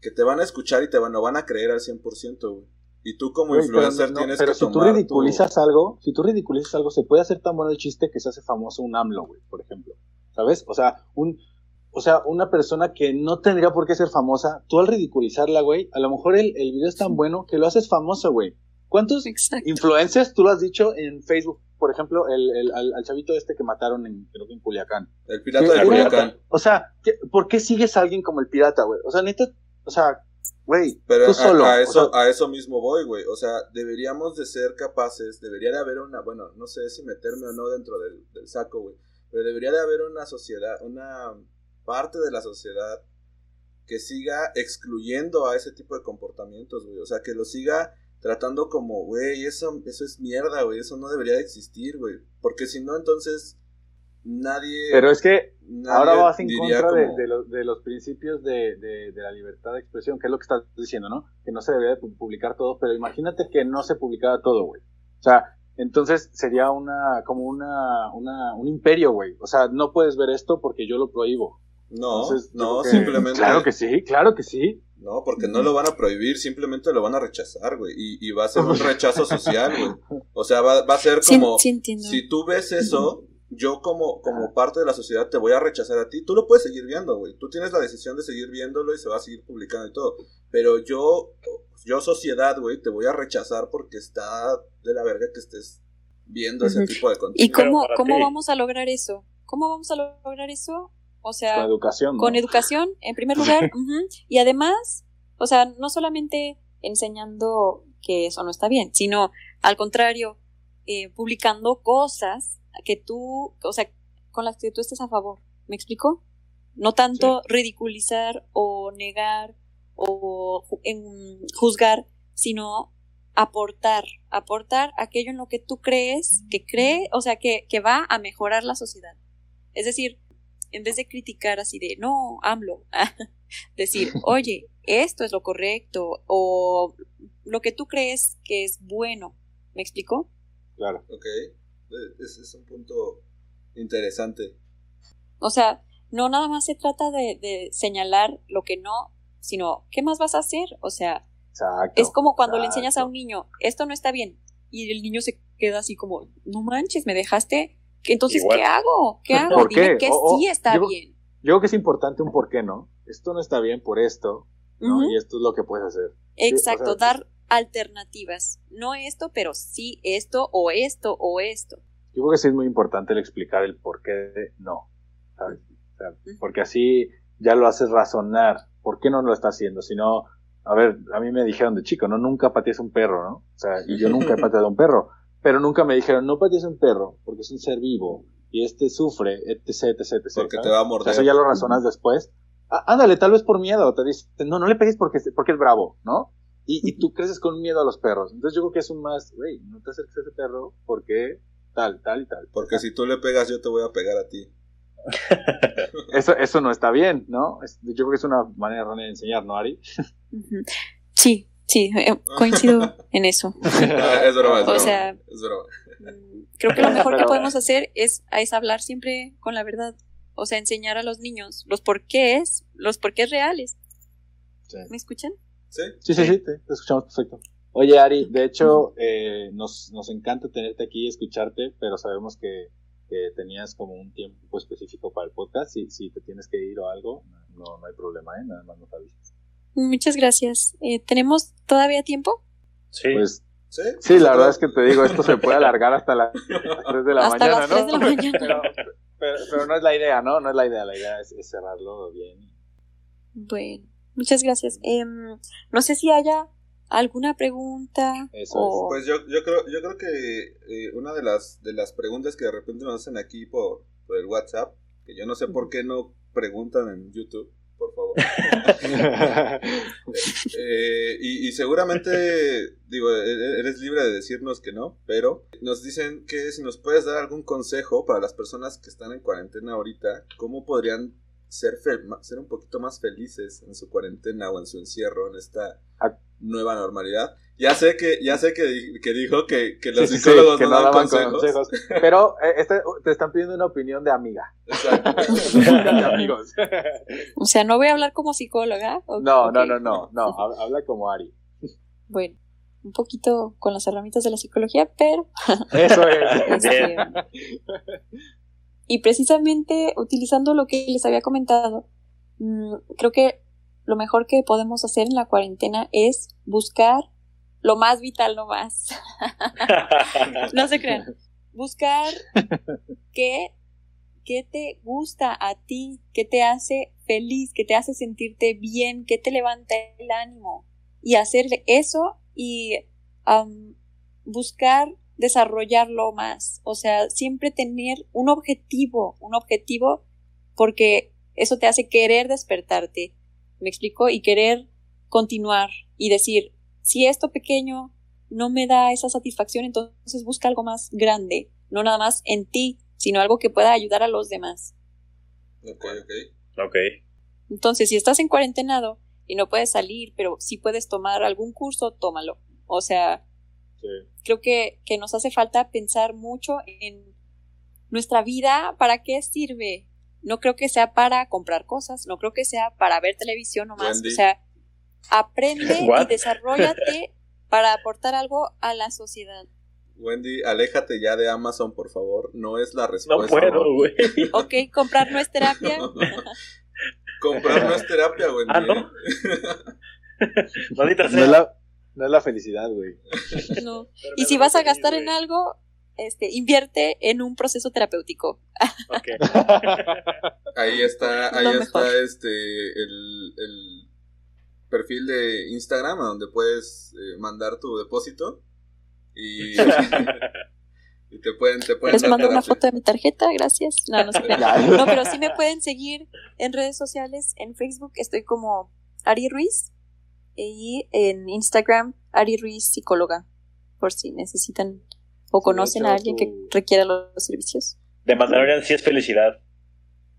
que te van a escuchar y te van, no van a creer al 100%, güey. Y tú como influencer no, tienes pero que si tú tomar tu- ridiculizas algo, si tú ridiculizas algo, se puede hacer tan bueno el chiste que se hace famoso un AMLO, güey, por ejemplo. ¿Sabes? O sea, un, o sea, una persona que no tendría por qué ser famosa, tú al ridiculizarla, güey, a lo mejor el, el video es tan bueno que lo haces famoso, güey. ¿Cuántos Exacto. influencers tú lo has dicho en Facebook? Por ejemplo, el, el- al, al chavito este que mataron en, creo que en Culiacán. El pirata Sí, de Culiacán. O sea, ¿qué- ¿por qué sigues a alguien como el pirata, güey? O sea, neta, o sea, güey, Pero tú a, solo. a eso, sea, a eso mismo voy, güey. O sea, deberíamos de ser capaces, debería de haber una, bueno, no sé si meterme o no dentro del, del saco, güey. Pero debería de haber una sociedad, una parte de la sociedad que siga excluyendo a ese tipo de comportamientos, güey. O sea, que lo siga tratando como, güey, eso, eso es mierda, güey. Eso no debería de existir, güey. Porque si no, entonces nadie... pero es que nadie Ahora vas en contra de, como- de los, de los principios de, de- de la libertad de expresión, que es lo que estás diciendo, ¿no? Que no se debería de pu- publicar todo, pero imagínate que no se publicara todo, güey. O sea, entonces sería una, como una, una, un imperio, güey. O sea, no puedes ver esto porque yo lo prohíbo. No, Entonces, no, que- simplemente... Claro que sí, claro que sí. No, porque no lo van a prohibir, simplemente lo van a rechazar, güey. Y, y va a ser un rechazo social, güey. O sea, va, va a ser Sí, como, sí entiendo. si tú ves eso, yo como, como parte de la sociedad te voy a rechazar a ti. Tú lo puedes seguir viendo, güey. Tú tienes la decisión de seguir viéndolo y se va a seguir publicando y todo. Pero yo, yo sociedad, güey, te voy a rechazar porque está de la verga que estés viendo ese tipo de ¿Y contenido. Pero cómo, cómo ti. vamos a lograr eso? ¿Cómo vamos a lograr eso? O sea, Con educación. ¿no? con educación, en primer lugar, y además, o sea, no solamente enseñando que eso no está bien, sino al contrario, eh, publicando cosas que tú, o sea, con las que tú estés a favor. ¿Me explico? No tanto ridiculizar o negar o en- juzgar, sino aportar, aportar aquello en lo que tú crees, que cree, o sea, que, que va a mejorar la sociedad. Es decir, en vez de criticar así de, no, AMLO, decir, oye, esto es lo correcto, o lo que tú crees que es bueno. ¿Me explico? Claro. Ok, Eh, ese es un punto interesante. O sea, no nada más se trata de, de señalar lo que no, sino, ¿qué más vas a hacer? O sea, Exacto. es como cuando le enseñas a un niño, esto no está bien, y el niño se queda así como, no manches, me dejaste, entonces, Igual. ¿qué hago? ¿Qué hago? ¿Por Dime qué? que O- sí está yo- bien. Yo creo que es importante un por qué, ¿no? Esto no está bien por esto, ¿no? Y esto es lo que puedes hacer. Exacto, o sea, dar alternativas. No esto, pero sí esto, o esto, o esto. Yo creo que sí es muy importante el explicar el por qué de no, ¿sabes? O sea, Ujú. porque así ya lo haces razonar. ¿Por qué no lo está haciendo? Si no, a ver, a mí me dijeron de chico, no, nunca patees un perro, ¿no? O sea, y yo nunca he pateado un perro. Pero nunca me dijeron, no patees un perro, porque es un ser vivo, y este sufre, etc, etc, etc. Porque te va a O sea, morder. eso ya lo razonas después. Ah, ándale, tal vez por miedo, te dicen, no, no le pegues porque, porque es bravo, ¿no? Y, y tú creces con miedo a los perros. Entonces yo creo que es un más, güey, no te acerques a ese perro porque tal, tal y tal. Porque si tú le pegas, yo te voy a pegar a ti. Eso, eso no está bien, ¿no? Es- yo creo que es una manera errónea de enseñar, ¿no, Ari? Sí, sí, eh, coincido en eso. Es broma, es O broma. sea- es broma. Mm, Creo que lo mejor que podemos hacer es, es hablar siempre con la verdad. O sea, enseñar a los niños los porqués, los porqués reales. Sí. ¿Me escuchan? ¿Sí? Sí, sí, sí, te, te escuchamos perfecto. Oye, Ari, de hecho, eh, nos, nos encanta tenerte aquí y escucharte, pero sabemos que, que tenías como un tiempo específico para el podcast. Si, si te tienes que ir o algo, no, no hay problema, ¿eh? Nada más nos avisas. Muchas gracias. Eh, ¿Tenemos todavía tiempo? Sí. Pues ¿Sí? sí, la verdad es que te digo, esto se puede alargar hasta las 3 de la Hasta mañana, las ¿no? 3 de la mañana. Pero, pero, pero no es la idea, ¿no? No es la idea, la idea es, es cerrarlo bien. Bueno, muchas gracias. Em, no sé si haya alguna pregunta Eso o... Pues yo, yo creo, yo creo que eh, una de las, de las preguntas que de repente nos hacen aquí por, por el WhatsApp, que yo no sé por qué no preguntan en YouTube, por favor. Eh, y, y seguramente, digo, e- e- eres libre de decirnos que no, pero nos dicen que si nos puedes dar algún consejo para las personas que están en cuarentena ahorita, ¿cómo podrían ser, ser un poquito más felices en su cuarentena o en su encierro, en esta. Nueva normalidad? Ya sé que, ya sé que, que dijo que, que los Sí, sí, sí, psicólogos que no, no dan daban consejos. consejos. Pero eh, este- te están pidiendo una opinión de amiga. Exacto. de amigos. O sea, no voy a hablar como psicóloga. No, no, no, no, no. hab- Habla como Ari. Bueno, un poquito con las herramientas de la psicología, pero... Eso es. este, y precisamente utilizando lo que les había comentado, mm, creo que lo mejor que podemos hacer en la cuarentena es buscar lo más vital, no más. no se crean. Buscar qué, qué te gusta a ti, qué te hace feliz, qué te hace sentirte bien, qué te levanta el ánimo. Y hacer eso y buscar desarrollarlo más. O sea, siempre tener un objetivo, un objetivo, porque eso te hace querer despertarte. ¿Me explico? Y querer continuar y decir, si esto pequeño no me da esa satisfacción, entonces busca algo más grande, no nada más en ti, sino algo que pueda ayudar a los demás. Ok, ok. ok. Entonces, si estás en cuarentenado y no puedes salir, pero si puedes tomar algún curso, tómalo. O sea, Sí. creo que, que nos hace falta pensar mucho en nuestra vida, ¿para qué sirve? No creo que sea para comprar cosas, no creo que sea para ver televisión nomás. Wendy. O sea, aprende y desarrollate para aportar algo a la sociedad. Wendy, aléjate ya de Amazon, por favor. No es la No respuesta. puedo, güey. Ok, comprar no es terapia. Comprar no es terapia, Wendy. Ah, ¿no? Maldita No es la, no es la felicidad, güey. No. Pero Y si vas a gastar en algo, este, invierte en un proceso terapéutico. Ok. Ahí está, ahí está mejor. este el, el perfil de Instagram a donde puedes eh, mandar tu depósito y, y te pueden te pueden Les mando una foto de mi tarjeta, gracias. No, no, no, pero sí me pueden seguir en redes sociales. En Facebook estoy como Ari Ruiz y en Instagram Ari Ruiz Psicóloga, por si necesitan o conocen a alguien que requiera los, los servicios. De Mandalorian sí es felicidad.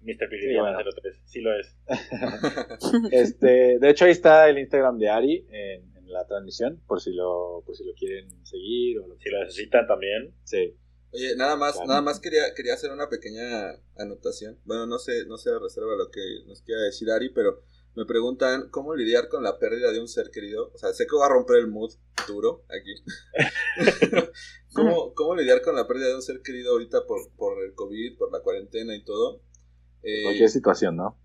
Mr. Pilidiana bueno. 03. Sí lo es. Este, de hecho, ahí está el Instagram de Ari en, en la transmisión, por si lo, por si lo quieren seguir o lo Si lo necesitan también. Sí. Oye, nada más, Claro. nada más quería, quería hacer una pequeña anotación. Bueno, no sé, no sé reserva lo que nos quiera decir Ari, pero me preguntan cómo lidiar con la pérdida de un ser querido. O sea, sé que va a romper el mood duro aquí. ¿Cómo, ¿Cómo lidiar con la pérdida de un ser querido ahorita por, por el COVID, por la cuarentena y todo? Eh, Cualquier situación, ¿no?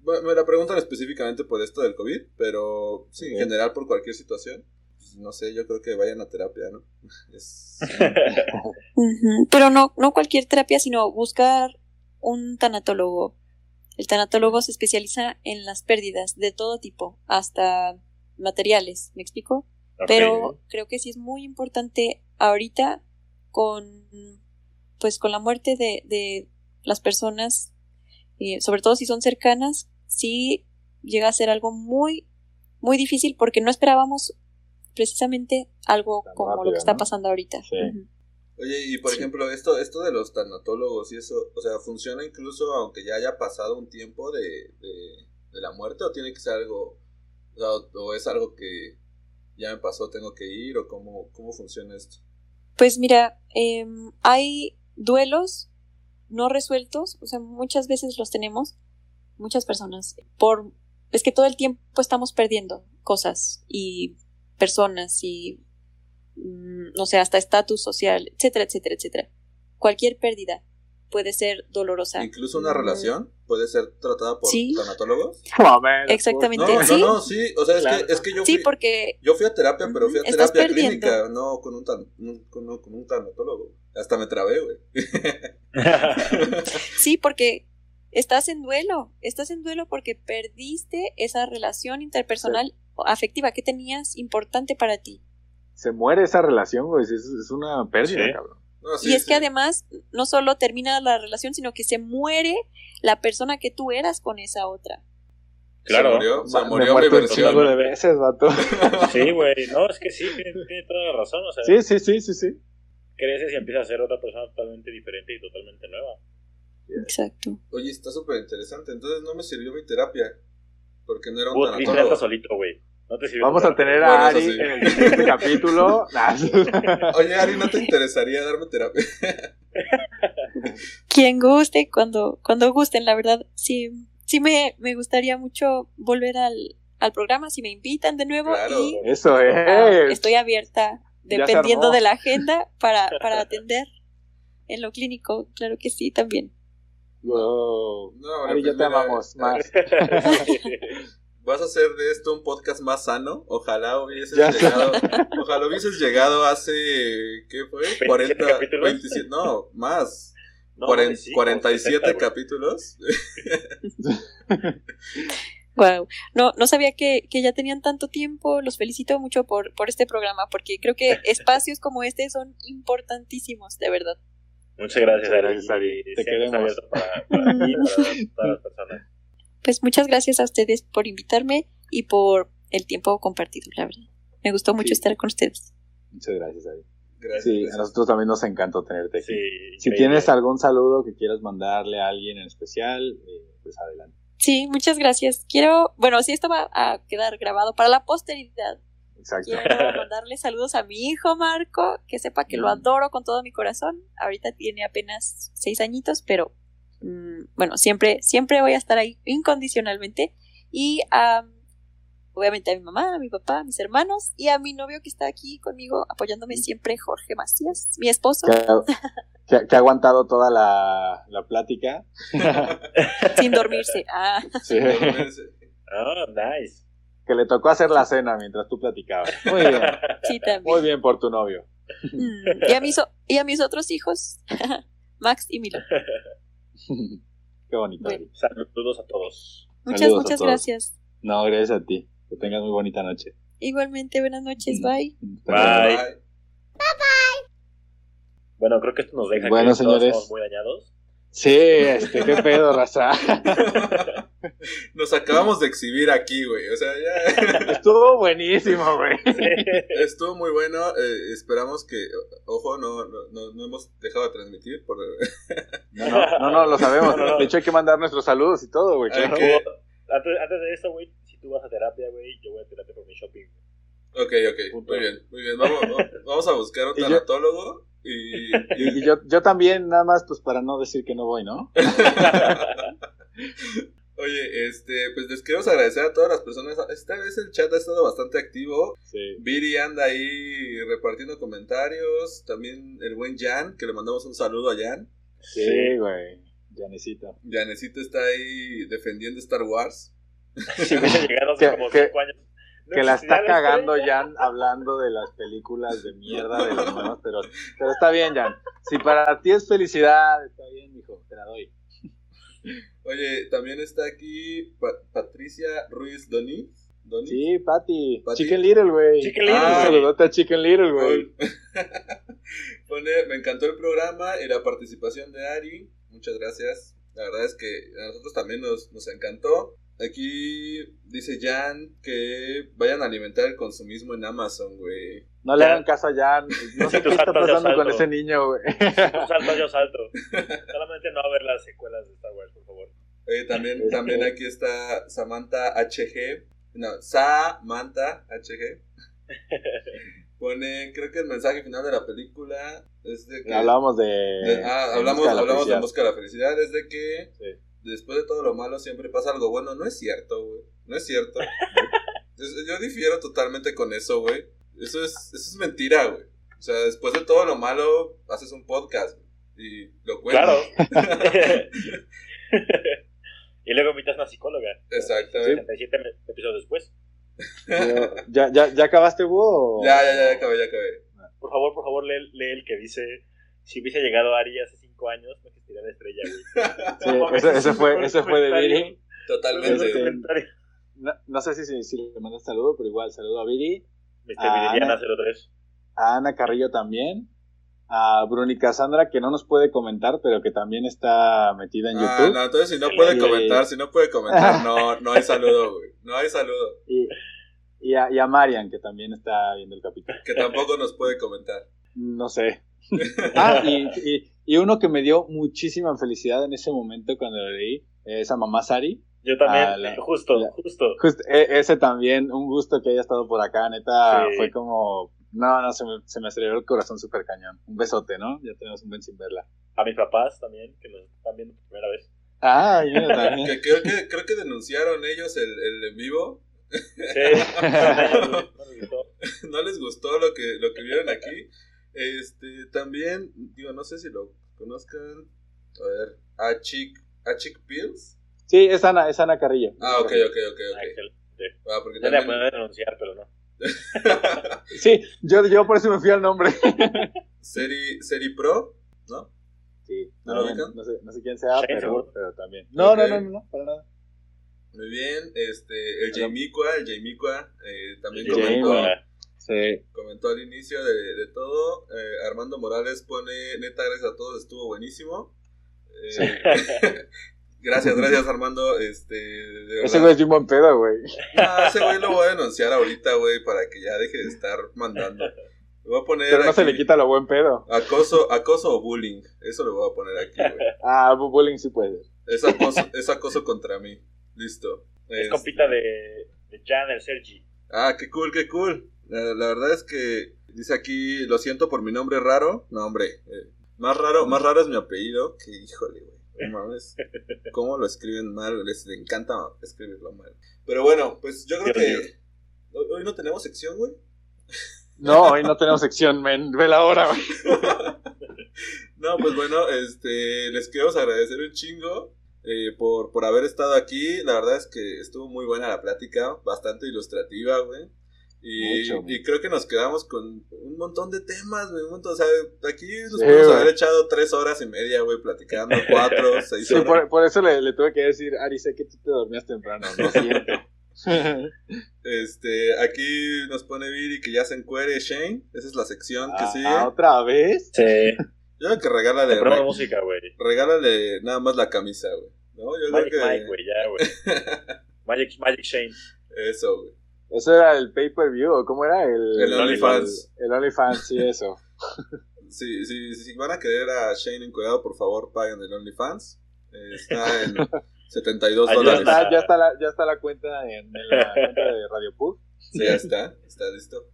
bueno, me la preguntan específicamente por esto del COVID, pero sí, en general por cualquier situación. Pues, no sé, yo creo que vayan a terapia, ¿no? Es... Pero no, no cualquier terapia, sino buscar un tanatólogo. El tanatólogo se especializa en las pérdidas de todo tipo, hasta materiales, ¿me explico? Pero creo que sí es muy importante ahorita con pues con la muerte de, de las personas, eh, sobre todo si son cercanas, sí llega a ser algo muy, muy difícil porque no esperábamos precisamente algo Tan como lo que está ¿no? pasando ahorita. Sí. Oye, y por Sí. ejemplo, esto, esto de los tanatólogos y eso, o sea, ¿funciona incluso aunque ya haya pasado un tiempo de, de, de la muerte o tiene que ser algo, o, sea, o- o es algo que ya me pasó, tengo que ir o cómo, cómo funciona esto? Pues mira, em, hay duelos no resueltos, o sea, muchas veces los tenemos, muchas personas, por, es que todo el tiempo estamos perdiendo cosas y personas y, no sé, hasta estatus social, etcétera, etcétera, etcétera. Cualquier pérdida puede ser dolorosa. Incluso una Mm, relación puede ser tratada por Sí. tanatólogos. Exactamente. No, no, ¿Sí? no, sí, o sea, es, que, es que yo Sí, fui, porque yo fui a terapia, pero fui a terapia perdiendo. clínica, no con un, tan, con, no, con un tanatólogo. Hasta me trabé, güey. Sí, porque estás en duelo, estás en duelo porque perdiste esa relación interpersonal o afectiva que tenías importante para ti. Se muere esa relación, güey. Es, es una pérdida, Sí. cabrón. No, sí, y es sí. que además no solo termina la relación, sino que se muere la persona que tú eras con esa otra. Claro. Se murió, se me murió mi un versión. de veces, vato. sí, güey. No, es que sí, tiene, tiene toda la razón. O sea, Sí, sí, sí, sí, sí. creces y empiezas a ser otra persona totalmente diferente y totalmente nueva. Exacto. Oye, está súper interesante. Entonces no me sirvió mi terapia. Porque no era un Vos tanatólogo. solito, güey. No te sirvió. Vamos a tener a Ari sí. en el siguiente capítulo. Oye, Ari, ¿no te interesaría darme terapia? Quien guste, cuando, cuando gusten, la verdad, sí, sí me, me gustaría mucho volver al, al programa si me invitan de nuevo Claro. y Eso ah, es. estoy abierta, dependiendo de la agenda, para, para atender en lo clínico, claro que sí, también. Wow. No, Ari, ya te amamos más. Vas a hacer de esto un podcast más sano. Ojalá hubieses Ya sé. llegado. Ojalá hubieses llegado hace. ¿Qué fue? 27 40. capítulos. 27, no, más. No, Cuaren- sí, 47 60, güey. capítulos. Wow. No, no sabía que, que ya tenían tanto tiempo. Los felicito mucho por, por este programa, porque creo que espacios como este son importantísimos, de verdad. Muchas gracias, Ari. gracias, Ari. Te queremos. para, para ti y para todas las personas. Pues muchas gracias a ustedes por invitarme y por el tiempo compartido, la verdad. Me gustó mucho Sí. estar con ustedes. Muchas gracias, Ari. Gracias. Sí, a gracias. nosotros también nos encantó tenerte aquí. Sí, Si tienes algún saludo que quieras mandarle a alguien en especial, eh, pues adelante. Sí, muchas gracias. Quiero, bueno, si esto va a quedar grabado para la posteridad, Exacto. quiero mandarle saludos a mi hijo Marco, que sepa que lo Mm. adoro con todo mi corazón. Ahorita tiene apenas seis añitos, pero mm, bueno, siempre, siempre voy a estar ahí incondicionalmente. Y a obviamente a mi mamá, a mi papá, a mis hermanos y a mi novio que está aquí conmigo apoyándome siempre, Jorge Macías, mi esposo, Que, ha- que- que ha aguantado toda la, la plática. sin dormirse. Ah, Sí. Ah, nice. Que le tocó hacer la cena mientras tú platicabas. Muy bien. sí, también. Muy bien por tu novio. Mm, Y, a mis, y a mis otros hijos, Max y Milo. Qué bonito. Bueno. Saludos a todos. Muchas, Saludos muchas todos. gracias. No, gracias a ti. Que tengas muy bonita noche. Igualmente, buenas noches, bye. Bye. Bueno, creo que esto nos deja Bueno, que todos señores. estamos muy dañados. Sí, este, qué pedo, raza. Nos acabamos de exhibir aquí, güey. O sea, ya Estuvo buenísimo, güey. estuvo muy bueno. eh, esperamos que, ojo, no, no, no, no hemos dejado de transmitir. Por, No, no, no, no, lo sabemos. No, no, no. De hecho, hay que mandar nuestros saludos y todo, güey. Hay claro. que- Antes, antes de eso, güey, si tú vas a terapia, güey, yo voy a terapia por mi shopping. Ok, ok, muy bien, muy bien. Vamos, vamos a buscar un tanatólogo y, Y, y yo, yo también, nada más, pues para no decir que no voy, ¿no? Oye, este, pues les queremos agradecer a todas las personas. Esta vez el chat ha estado bastante activo. Sí. Viri anda ahí repartiendo comentarios. También el buen Jan, que le mandamos un saludo a Jan. Sí, güey. Ya necesito. Janecito está ahí defendiendo Star Wars. Si hubiese llegado hace Que- como que- 5 años. Que la está cagando. Jan hablando de las películas de mierda de los nuevos, pero, pero está bien, Jan. Si para ti es felicidad, está bien, mijo, te la doy. Oye, también está aquí Pa- Patricia Ruiz Doni. Doni. Sí, Patty. Patty. Chicken Little, güey. Chicken Little, saludote a Chicken Little, güey. Pone, me encantó el programa y la participación de Ari. Muchas gracias. La verdad es que a nosotros también nos, nos encantó. Aquí dice Jan que vayan a alimentar el consumismo en Amazon, güey. No le hagan caso a Jan. No sé Si qué está saltas, pasando con ese niño, güey. Tú salto, yo salto. Solamente no a ver las secuelas de Star Wars, por favor. Oye, también, Este- también aquí está Samantha HG. No, Samantha HG. Pone, creo que el mensaje final de la película es de que... Hablamos de. de- ah, de hablamos, Busca la hablamos de. Busca la Felicidad, es de que Sí. Después de todo lo malo siempre pasa algo bueno. No es cierto, güey. No es cierto. Yo difiero totalmente con eso, güey. Eso es, eso es mentira, güey. O sea, después de todo lo malo, haces un podcast y lo cuentas. Claro. y luego invitas a una psicóloga. Exactamente. 67 me- episodios después. ¿Ya, ya, ¿Ya acabaste, Búho? o- Ya, ya, ya, ya acabé, ya acabé. Por favor, por favor, lee, lee el que dice: Si hubiese llegado Ari hace 5 años, no existiría la estrella, güey. Sí, ese, ese es fue, ese fue de. Viri. Totalmente. No, no sé si, si, si le mandas saludo, pero igual saludo a Viri. Mr. Viridiana no. 03. A Ana Carrillo también. A Bruni Cassandra, que no nos puede comentar, pero que también está metida en Ah, YouTube. no, entonces si no puede comentar, si no puede comentar, no, no hay saludo, güey. No hay saludo. Y, y, a, y a Marian, que también está viendo el capítulo. Que tampoco nos puede comentar. No sé. Ah, y, y, y uno que me dio muchísima felicidad en ese momento cuando lo leí, es a mamá Sari. Yo también, Ah, la- justo, la- justo. Just- e- ese también, un gusto que haya estado por acá, neta, Sí. fue como... No, no, se me, se me aceleró el corazón súper cañón. Un besote, ¿no? Ya tenemos un buen sin verla. A mis papás también, que nos están viendo por primera vez. Ah, mira, también. Que creo que, creo que denunciaron ellos el, el en vivo. Sí, no les gustó. no les gustó lo que, lo que vieron aquí. Este, también, digo, no sé si lo conozcan. A ver, a Chick, a Chick Pills. Sí, es Ana, es Ana Carrillo. Ah, ok, ok, ok, Ah, ok. excelente. Ah, porque Ya le también, pueden denunciar, pero no. Sí, yo, yo por eso me fui al nombre. Seri, Seri Pro, ¿no? Sí, ¿No lo no, ubican? no sé, no sé quién sea, pero, pero también. No, Ok. no, no, no, no, para nada. Muy bien, este, el. Jaimicua, el Jaimicua, eh, también comentó. Sí. comentó al inicio de, de todo. Eh, Armando Morales pone, neta, gracias a todos, estuvo buenísimo. Eh, gracias, gracias Armando. Este, de Ese güey es buen pedo, güey. No, ese güey lo voy a denunciar ahorita, güey, para que ya deje de estar mandando. Le voy a poner Pero no se le quita lo buen pedo. acoso, acoso o bullying. Eso lo voy a poner aquí, güey. Ah, bu- bullying sí puede. Es acoso, es acoso contra mí. Listo. Es Este- compita de, de Jan, el Sergi. Ah, qué cool, qué cool. La, la verdad es que dice aquí, lo siento por mi nombre raro. No, hombre. eh, más raro, más raro es mi apellido. Que híjole, güey. No mames. ¿Cómo lo escriben mal? Les encanta escribirlo mal. Pero bueno, pues yo creo que hoy no tenemos sección, güey. No, hoy no tenemos sección, men. Ve la hora, güey. No, pues bueno, este, les queremos agradecer un chingo eh, por, por haber estado aquí. La verdad es que estuvo muy buena la plática, bastante ilustrativa, güey. Y, Mucho, güey. y creo que nos quedamos con un montón de temas, güey. Un montón, o sea, aquí nos Sí, podemos güey. haber echado tres horas y media, güey, platicando, cuatro, seis Sí, horas. por, por eso le, le tuve que decir, Ari, sé que tú te dormías temprano, lo siento. Este, aquí nos pone Viri que ya se encuere Shane. Esa es la sección que sigue. Ah, ¿Otra vez? Sí. Yo creo que regálale, re- música, güey. regálale nada más la camisa, güey. ¿No? Yo Magic creo que. Mike, güey, ya, güey. Magic, Magic Shane. Eso, güey. ¿Eso era el pay-per-view o cómo era? El, El OnlyFans. El OnlyFans, sí, eso. Si, si, si van a querer a Shane encuadrado, por favor, paguen el OnlyFans. Eh, está en 72 Ayuda. Ya dólares. está, ya, está la, ya está la cuenta en, en la cuenta de Radio Pug. Sí, ya está, está listo.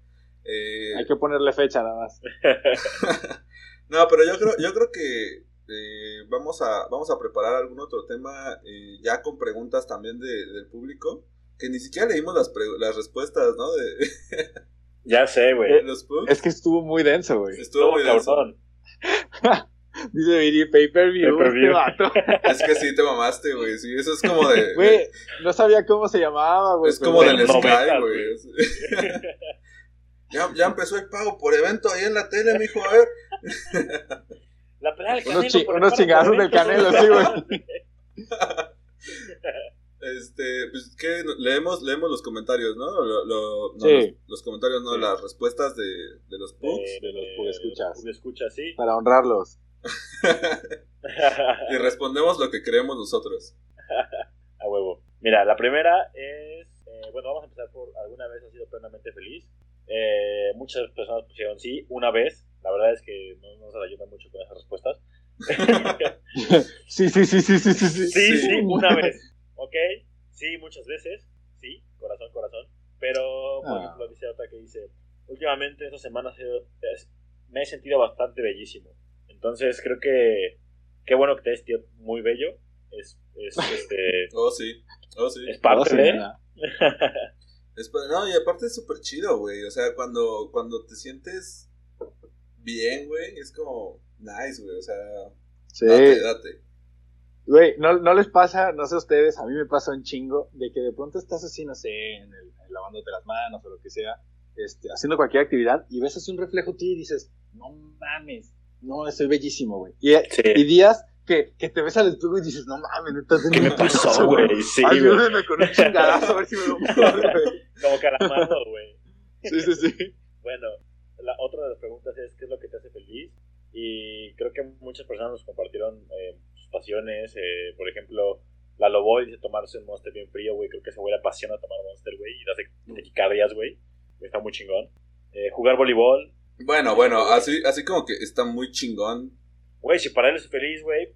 Eh, Hay que ponerle fecha nada más. no, pero yo creo, yo creo que eh, vamos, a, vamos a preparar algún otro tema eh, ya con preguntas también de- del público. Que ni siquiera leímos las, pre- las respuestas, ¿no? De, Ya sé, güey. Es que estuvo muy denso, güey. Estuvo muy denso. Dice Viri, pay-per-view. Pay-per-view. este vato. Es que sí te mamaste, güey. Sí, eso es como de. Güey, no sabía cómo se llamaba, güey. es como del Sky, güey. ya, ya empezó el pago por evento ahí en la tele, mijo. A ver. La pelea del Unos, Canelo chi- por el unos chingazos del canelo, sí, güey. Este, pues, ¿qué? Leemos, leemos los comentarios, ¿no? Lo- lo- no, Sí. los, los comentarios, no, Sí. las respuestas de, de los pugs. Eh, de los Pugescuchas. Pugescuchas, sí. Para honrarlos. y respondemos lo que creemos nosotros. A huevo. Mira, la primera es. eh, bueno, vamos a empezar por. ¿Alguna vez has sido plenamente feliz? Eh, muchas personas pusieron sí, una vez. La verdad es que no nos ayuda mucho con esas respuestas. Sí, sí, sí, sí, sí, sí. sí. Sí, sí, una vez. ¿Ok? Sí, muchas veces. Sí, corazón, corazón. Pero, por Ah. ejemplo, dice otra que dice: Últimamente, esta semana ha sido- es- me he sentido bastante bellísimo. Entonces, creo que. Qué bueno que te has sentido muy bello. Es, es, este, Oh, sí. Oh, sí. es parte de. Es- no, y aparte es súper chido, güey. O sea, cuando, cuando te sientes bien, güey, es como nice, güey. O sea, Sí. date, date. Güey, ¿no, no les pasa, no sé a ustedes, a mí me pasa un chingo, de que de pronto estás así, no sé, en el, en lavándote las manos o lo que sea, este, haciendo cualquier actividad y ves así un reflejo tuyo y dices, no mames, no, estoy bellísimo, güey. Y, Sí. y días que, que te ves al espejo y dices, no mames, neta, ¿Qué me pasó, güey? Sí, con un chingadazo a ver si me lo güey. Como güey. Sí, sí, sí. Bueno, la otra de las preguntas es: ¿qué es lo que te hace feliz? Y creo que muchas personas nos compartieron eh, pasiones. eh, por ejemplo, la Loboy dice tomarse un monster bien frío, güey. Creo que ese güey le apasiona tomar monster, güey. Y hace taquicardias, güey. Está muy chingón. Eh, jugar voleibol. Bueno, bueno, así, así como que está muy chingón. Güey, si para él es feliz, güey,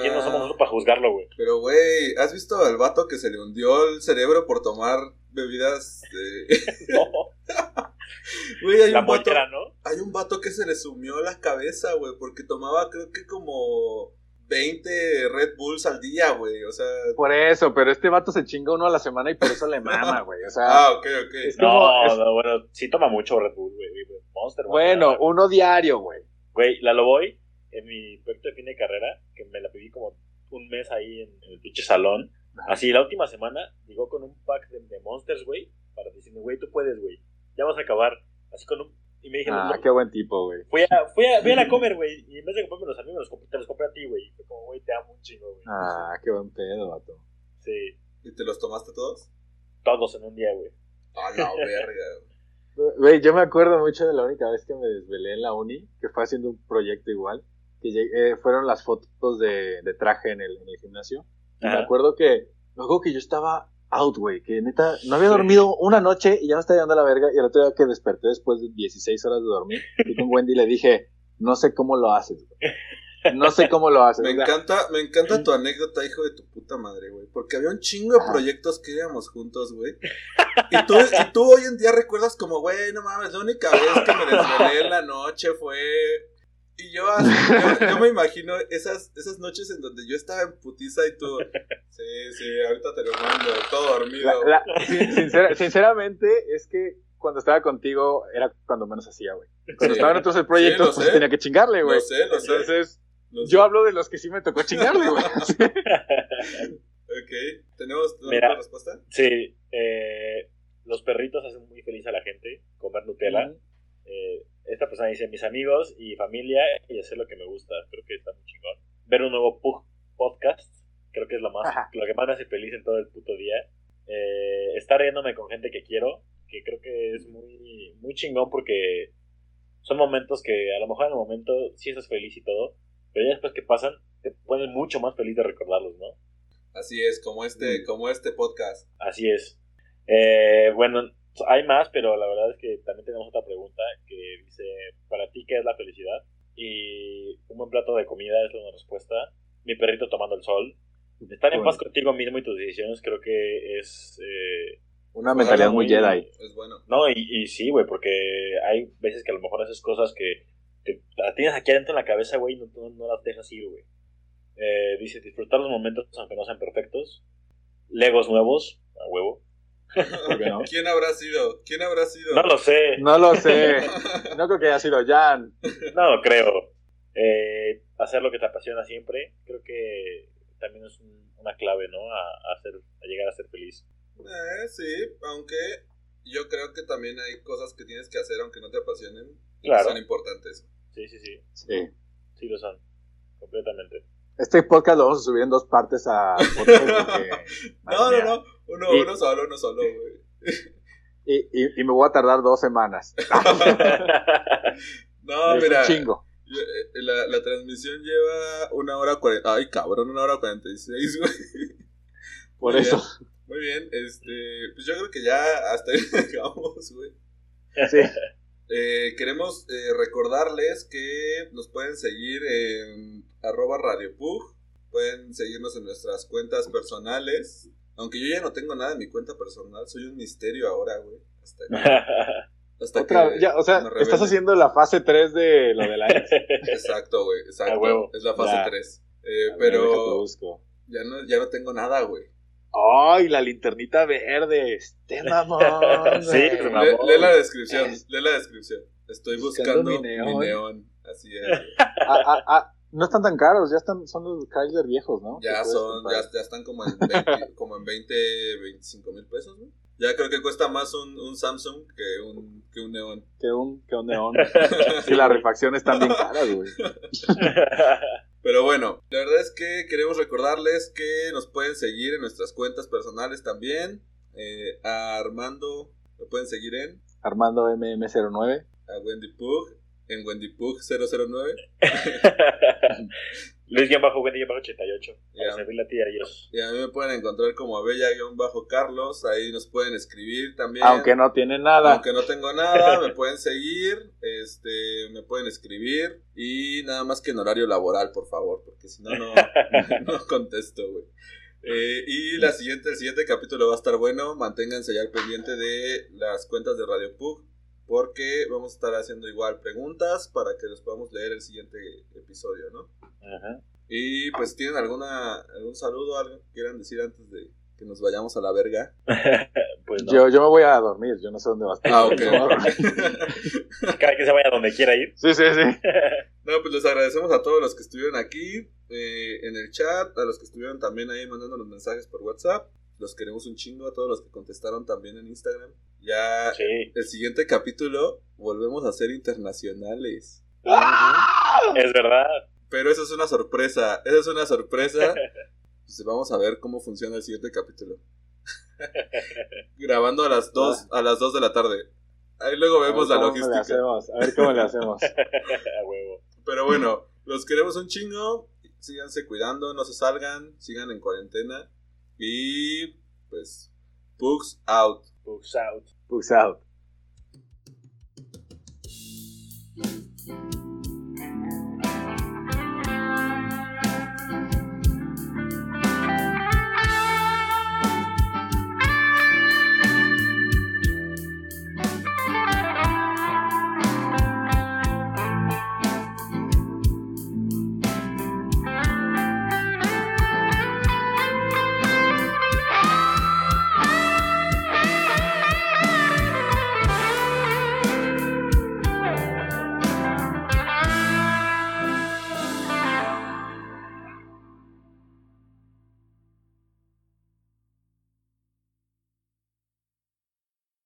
¿quién no somos nosotros para juzgarlo, güey? Pero, güey, ¿has visto al vato que se le hundió el cerebro por tomar bebidas? de- No, Güey, hay la un vato, ¿no? hay un vato que se le sumió la cabeza, güey, porque tomaba creo que como 20 Red Bulls al día, güey. O sea, Por eso, pero este vato se chinga uno a la semana y por eso le mama, güey. O sea, ah, ok, ok. es como, No, es- no, bueno, sí toma mucho Red Bull, güey. Monster, bueno, uno diario, güey. Güey, la Loboy, en mi proyecto de fin de carrera, que me la pedí como un mes ahí en, en el pinche salón. Así, la última semana llegó con un pack de, de Monsters, güey, para decirme, güey, tú puedes, güey. Ya vas a acabar. Así con un. Y me dije, Ah, no, qué buen tipo, güey. fui, a, fui, a, fui a la comer, güey. Y en vez de comprarme los amigos, los compré- te los compré a ti, güey. Y Fue como, güey, te amo un chingo, güey. Ah, qué buen pedo, vato. Sí, ¿Y te los tomaste todos? todos en un día, güey. Ah, la verga. Güey, yo me acuerdo mucho de la única vez que me desvelé en la uni, que fue haciendo un proyecto igual, que llegué- eh, fueron las fotos de, de traje en el, en el gimnasio. Y me acuerdo que, acuerdo que yo estaba out, güey, que neta, no había Sí. dormido una noche y ya me estaba dando la verga, y el otro día que desperté después de 16 horas de dormir, fui con Wendy y le dije, no sé cómo lo haces, güey. No sé cómo lo haces. Me encanta, me encanta tu anécdota, hijo de tu puta madre, güey. Porque había un chingo de proyectos que íbamos juntos, güey. Y tú, y tú hoy en día recuerdas como, güey, no mames, la única vez que me desvelé en la noche fue... Y yo, yo, yo me imagino esas, esas noches en donde yo estaba en putiza y tú, sí, sí, ahorita te lo mando, todo dormido. La- la- sinceramente, es que cuando estaba contigo era cuando menos hacía, güey. Cuando Sí. estaban otros proyectos, Sí, lo pues sé. tenía que chingarle, güey. Lo sé, lo sé. Entonces, lo sé. yo hablo de los que sí me tocó chingarle, güey. Ok, ¿tenemos una Mira. respuesta? Sí, eh, los perritos hacen muy feliz a la gente, comer Nutella. Eh, esta persona dice, mis amigos y familia y hacer lo que me gusta. Creo que está muy chingón. Ver un nuevo Pug podcast, creo que es lo, más, Ajá. lo que más me hace feliz en todo el puto día. Eh, estar riéndome con gente que quiero, que creo que es muy, muy chingón porque son momentos que a lo mejor en el momento sí estás feliz y todo, pero ya después que pasan te pones mucho más feliz de recordarlos, ¿no? Así es, como este, como este podcast. Así es. Eh, bueno, hay más, pero la verdad es que también tenemos otra pregunta que dice, ¿para ti qué es la felicidad? Y un buen plato de comida es una respuesta. Mi perrito tomando el sol. Estar en Bueno. paz contigo mismo y tus decisiones creo que es... eh, Una mentalidad muy muy- Jedi. Es bueno. no, y, y sí, güey, porque hay veces que a lo mejor haces cosas que te, las tienes aquí adentro en la cabeza, güey, y no, no, no las dejas ir, güey. Eh, dice, disfrutar los momentos aunque no sean perfectos. Legos nuevos, a huevo. ¿Por qué no? ¿Quién habrá sido? ¿Quién habrá sido? No lo sé, No lo sé. No creo que haya sido Jan. no lo creo. Eh, hacer lo que te apasiona siempre, creo que también es un- una clave, ¿no? A, a hacer, a llegar a ser feliz. Eh, sí, aunque yo creo que también hay cosas que tienes que hacer aunque no te apasionen. y que Claro. Son importantes. Sí, sí, sí, Sí. sí lo son, completamente. Este podcast lo vamos a subir en dos partes a porque- No, no, no. Uno, Y- uno solo, uno solo, güey. Y, y, y me voy a tardar dos semanas. No, Es mira. un chingo. yo- eh, la, la transmisión lleva una hora cuarenta. Ay, cabrón, una hora cuarenta y seis, güey. Por Muy eso. bien, Muy bien, este. Pues yo creo que ya hasta ahí llegamos, güey. Sí. Eh, queremos eh, recordarles que nos pueden seguir en arroba radiopug. Pueden seguirnos en nuestras cuentas personales. Aunque yo ya no tengo nada en mi cuenta personal, soy un misterio ahora, güey. Hasta que, hasta Otra, que ya, o sea, estás haciendo la fase 3 de lo de la ex. Exacto, güey, exacto. Huevo. Es la fase Ya. 3. A ver, déjate pero busco. ya no, ya no tengo nada, güey. Ay, la linternita verde. Este mamón. Sí, pues, Lee, la descripción, Es- lee la descripción. Estoy Buscando buscando, mi mi neón. Así es. Ah, ah, ah, no están tan caros, ya están, son los Chrysler viejos, ¿no? Ya son, ya, ya están como en 20, como en 20 25 mil pesos, güey. Ya creo que cuesta más un, un Samsung que un, que un neón. Que un, que un neón. Sí, las refacciones están bien caras, güey. Pero bueno, la verdad es que queremos recordarles que nos pueden seguir en nuestras cuentas personales también. Eh, a Armando lo pueden seguir en, Armando MM09. a Wendy Pug, en Wendy Pug 009. Luis-Wendy-88. Ya. Para servirle a ti y a ellos. Y a mí me pueden encontrar como a Bella-Carlos. Ahí nos pueden escribir también. Aunque no tiene nada. Aunque no tengo nada, me pueden seguir, este, me pueden escribir y nada más que en horario laboral, por favor, porque si no, no, no contesto, güey. Eh, y la siguiente, el siguiente capítulo va a estar bueno, manténganse ya al pendiente de las cuentas de Radio Pug, porque vamos a estar haciendo igual preguntas para que los podamos leer el siguiente episodio, ¿no? Ajá. Y pues, ¿tienen alguna, algún saludo, algo que quieran decir antes de que nos vayamos a la verga? Pues no. Yo, yo me voy a dormir, yo no sé dónde vas. Ah, ok. Cada quien se vaya donde quiera ir. Sí, sí, sí. No, pues les agradecemos a todos los que estuvieron aquí eh, en el chat, a los que estuvieron también ahí mandando los mensajes por WhatsApp. Los queremos un chingo a todos los que contestaron también en Instagram. Ya Sí. el siguiente capítulo volvemos a ser internacionales. Es verdad. Pero eso es una sorpresa, esa es una sorpresa. Pues vamos a ver cómo funciona el siguiente capítulo. Grabando a las 2 a las 2 de la tarde. Ahí luego vemos la A ver le logística. hacemos, a ver cómo le hacemos. A huevo. Pero bueno, los queremos un chingo. Síganse cuidando, no se salgan, sigan en cuarentena. Y pues, Pugs out. Books out. Pugs out.